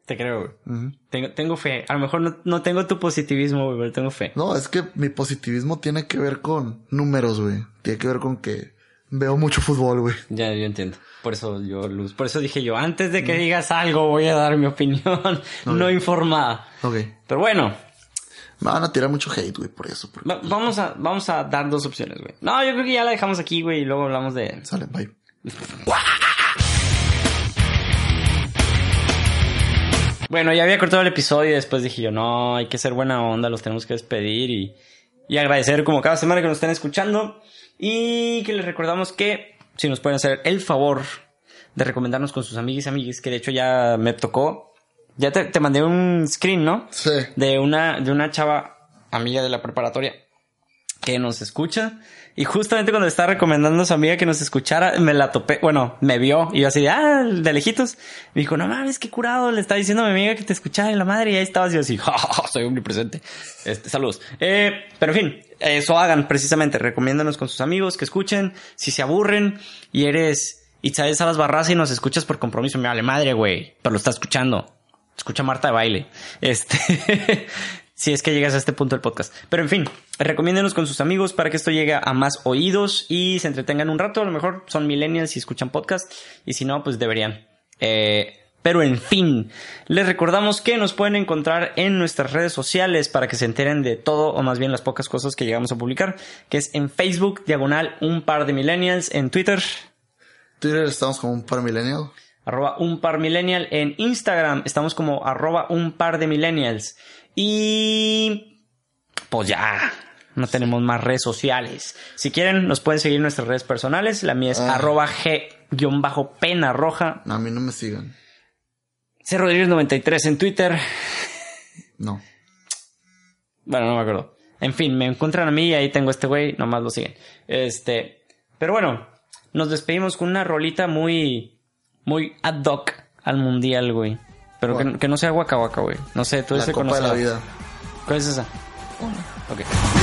Te creo, güey. Tengo, tengo fe. A lo mejor no, no tengo tu positivismo, güey, pero tengo fe. No, es que mi positivismo tiene que ver con números, güey. Tiene que ver con que veo mucho fútbol, güey. Ya, yo entiendo. Por eso yo, Luz, por eso dije yo, antes de que digas algo voy a dar mi opinión [LAUGHS] no informada. Ok. Pero bueno, Me van a tirar mucho hate, güey, por eso. porque- va- vamos a, vamos a dar dos opciones, güey. No, yo creo que ya la dejamos aquí, güey, y luego hablamos de... Sale, bye. [LAUGHS] Bueno, ya había cortado el episodio y después dije yo, no, hay que ser buena onda, los tenemos que despedir y, y agradecer como cada semana que nos estén escuchando. Y que les recordamos que si nos pueden hacer el favor de recomendarnos con sus amigos y amigas, que de hecho ya me tocó. Ya te, te mandé un screen, ¿no? Sí. De una, de una chava amiga de la preparatoria que nos escucha. Y justamente cuando estaba recomendando a su amiga que nos escuchara, me la topé, bueno, me vio y yo así de, ah, de lejitos. Me dijo, no mames, qué curado, le está diciendo a mi amiga que te escuchaba en la madre y ahí estabas yo así, [LAUGHS] "Ja, ja, ja, soy omnipresente. Este, saludos. Eh, pero en fin, eso hagan precisamente, recomiéndanos con sus amigos que escuchen, si se aburren y eres Itzael Salas Barraza y nos escuchas por compromiso, me vale madre, güey, pero lo está escuchando. Escucha Marta de baile. Este, [LAUGHS] si es que llegas a este punto del podcast. Pero en fin, recomiéndenos con sus amigos para que esto llegue a más oídos y se entretengan un rato. A lo mejor son millennials y escuchan podcast y si no, pues deberían. Eh, pero en fin, les recordamos que nos pueden encontrar en nuestras redes sociales para que se enteren de todo o más bien las pocas cosas que llegamos a publicar, que es en Facebook, diagonal un par de millennials, en Twitter, Twitter estamos como un par millennial. arroba un par millennial. En Instagram estamos como arroba un par de millennials. Y pues ya, no tenemos más redes sociales. Si quieren, nos pueden seguir en nuestras redes personales. La mía es Ah. arroba g-pena roja. No, a mí no me sigan. C Rodríguez 93 en Twitter. No. Bueno, no me acuerdo. En fin, me encuentran a mí y ahí tengo a este güey, nomás lo siguen. Este, pero bueno, nos despedimos con una rolita muy, muy ad hoc al mundial, güey. Pero que, que no sea Waka Waka, güey. No sé, tú La ese copa de conoces. la vida. ¿Cuál es esa? Ok.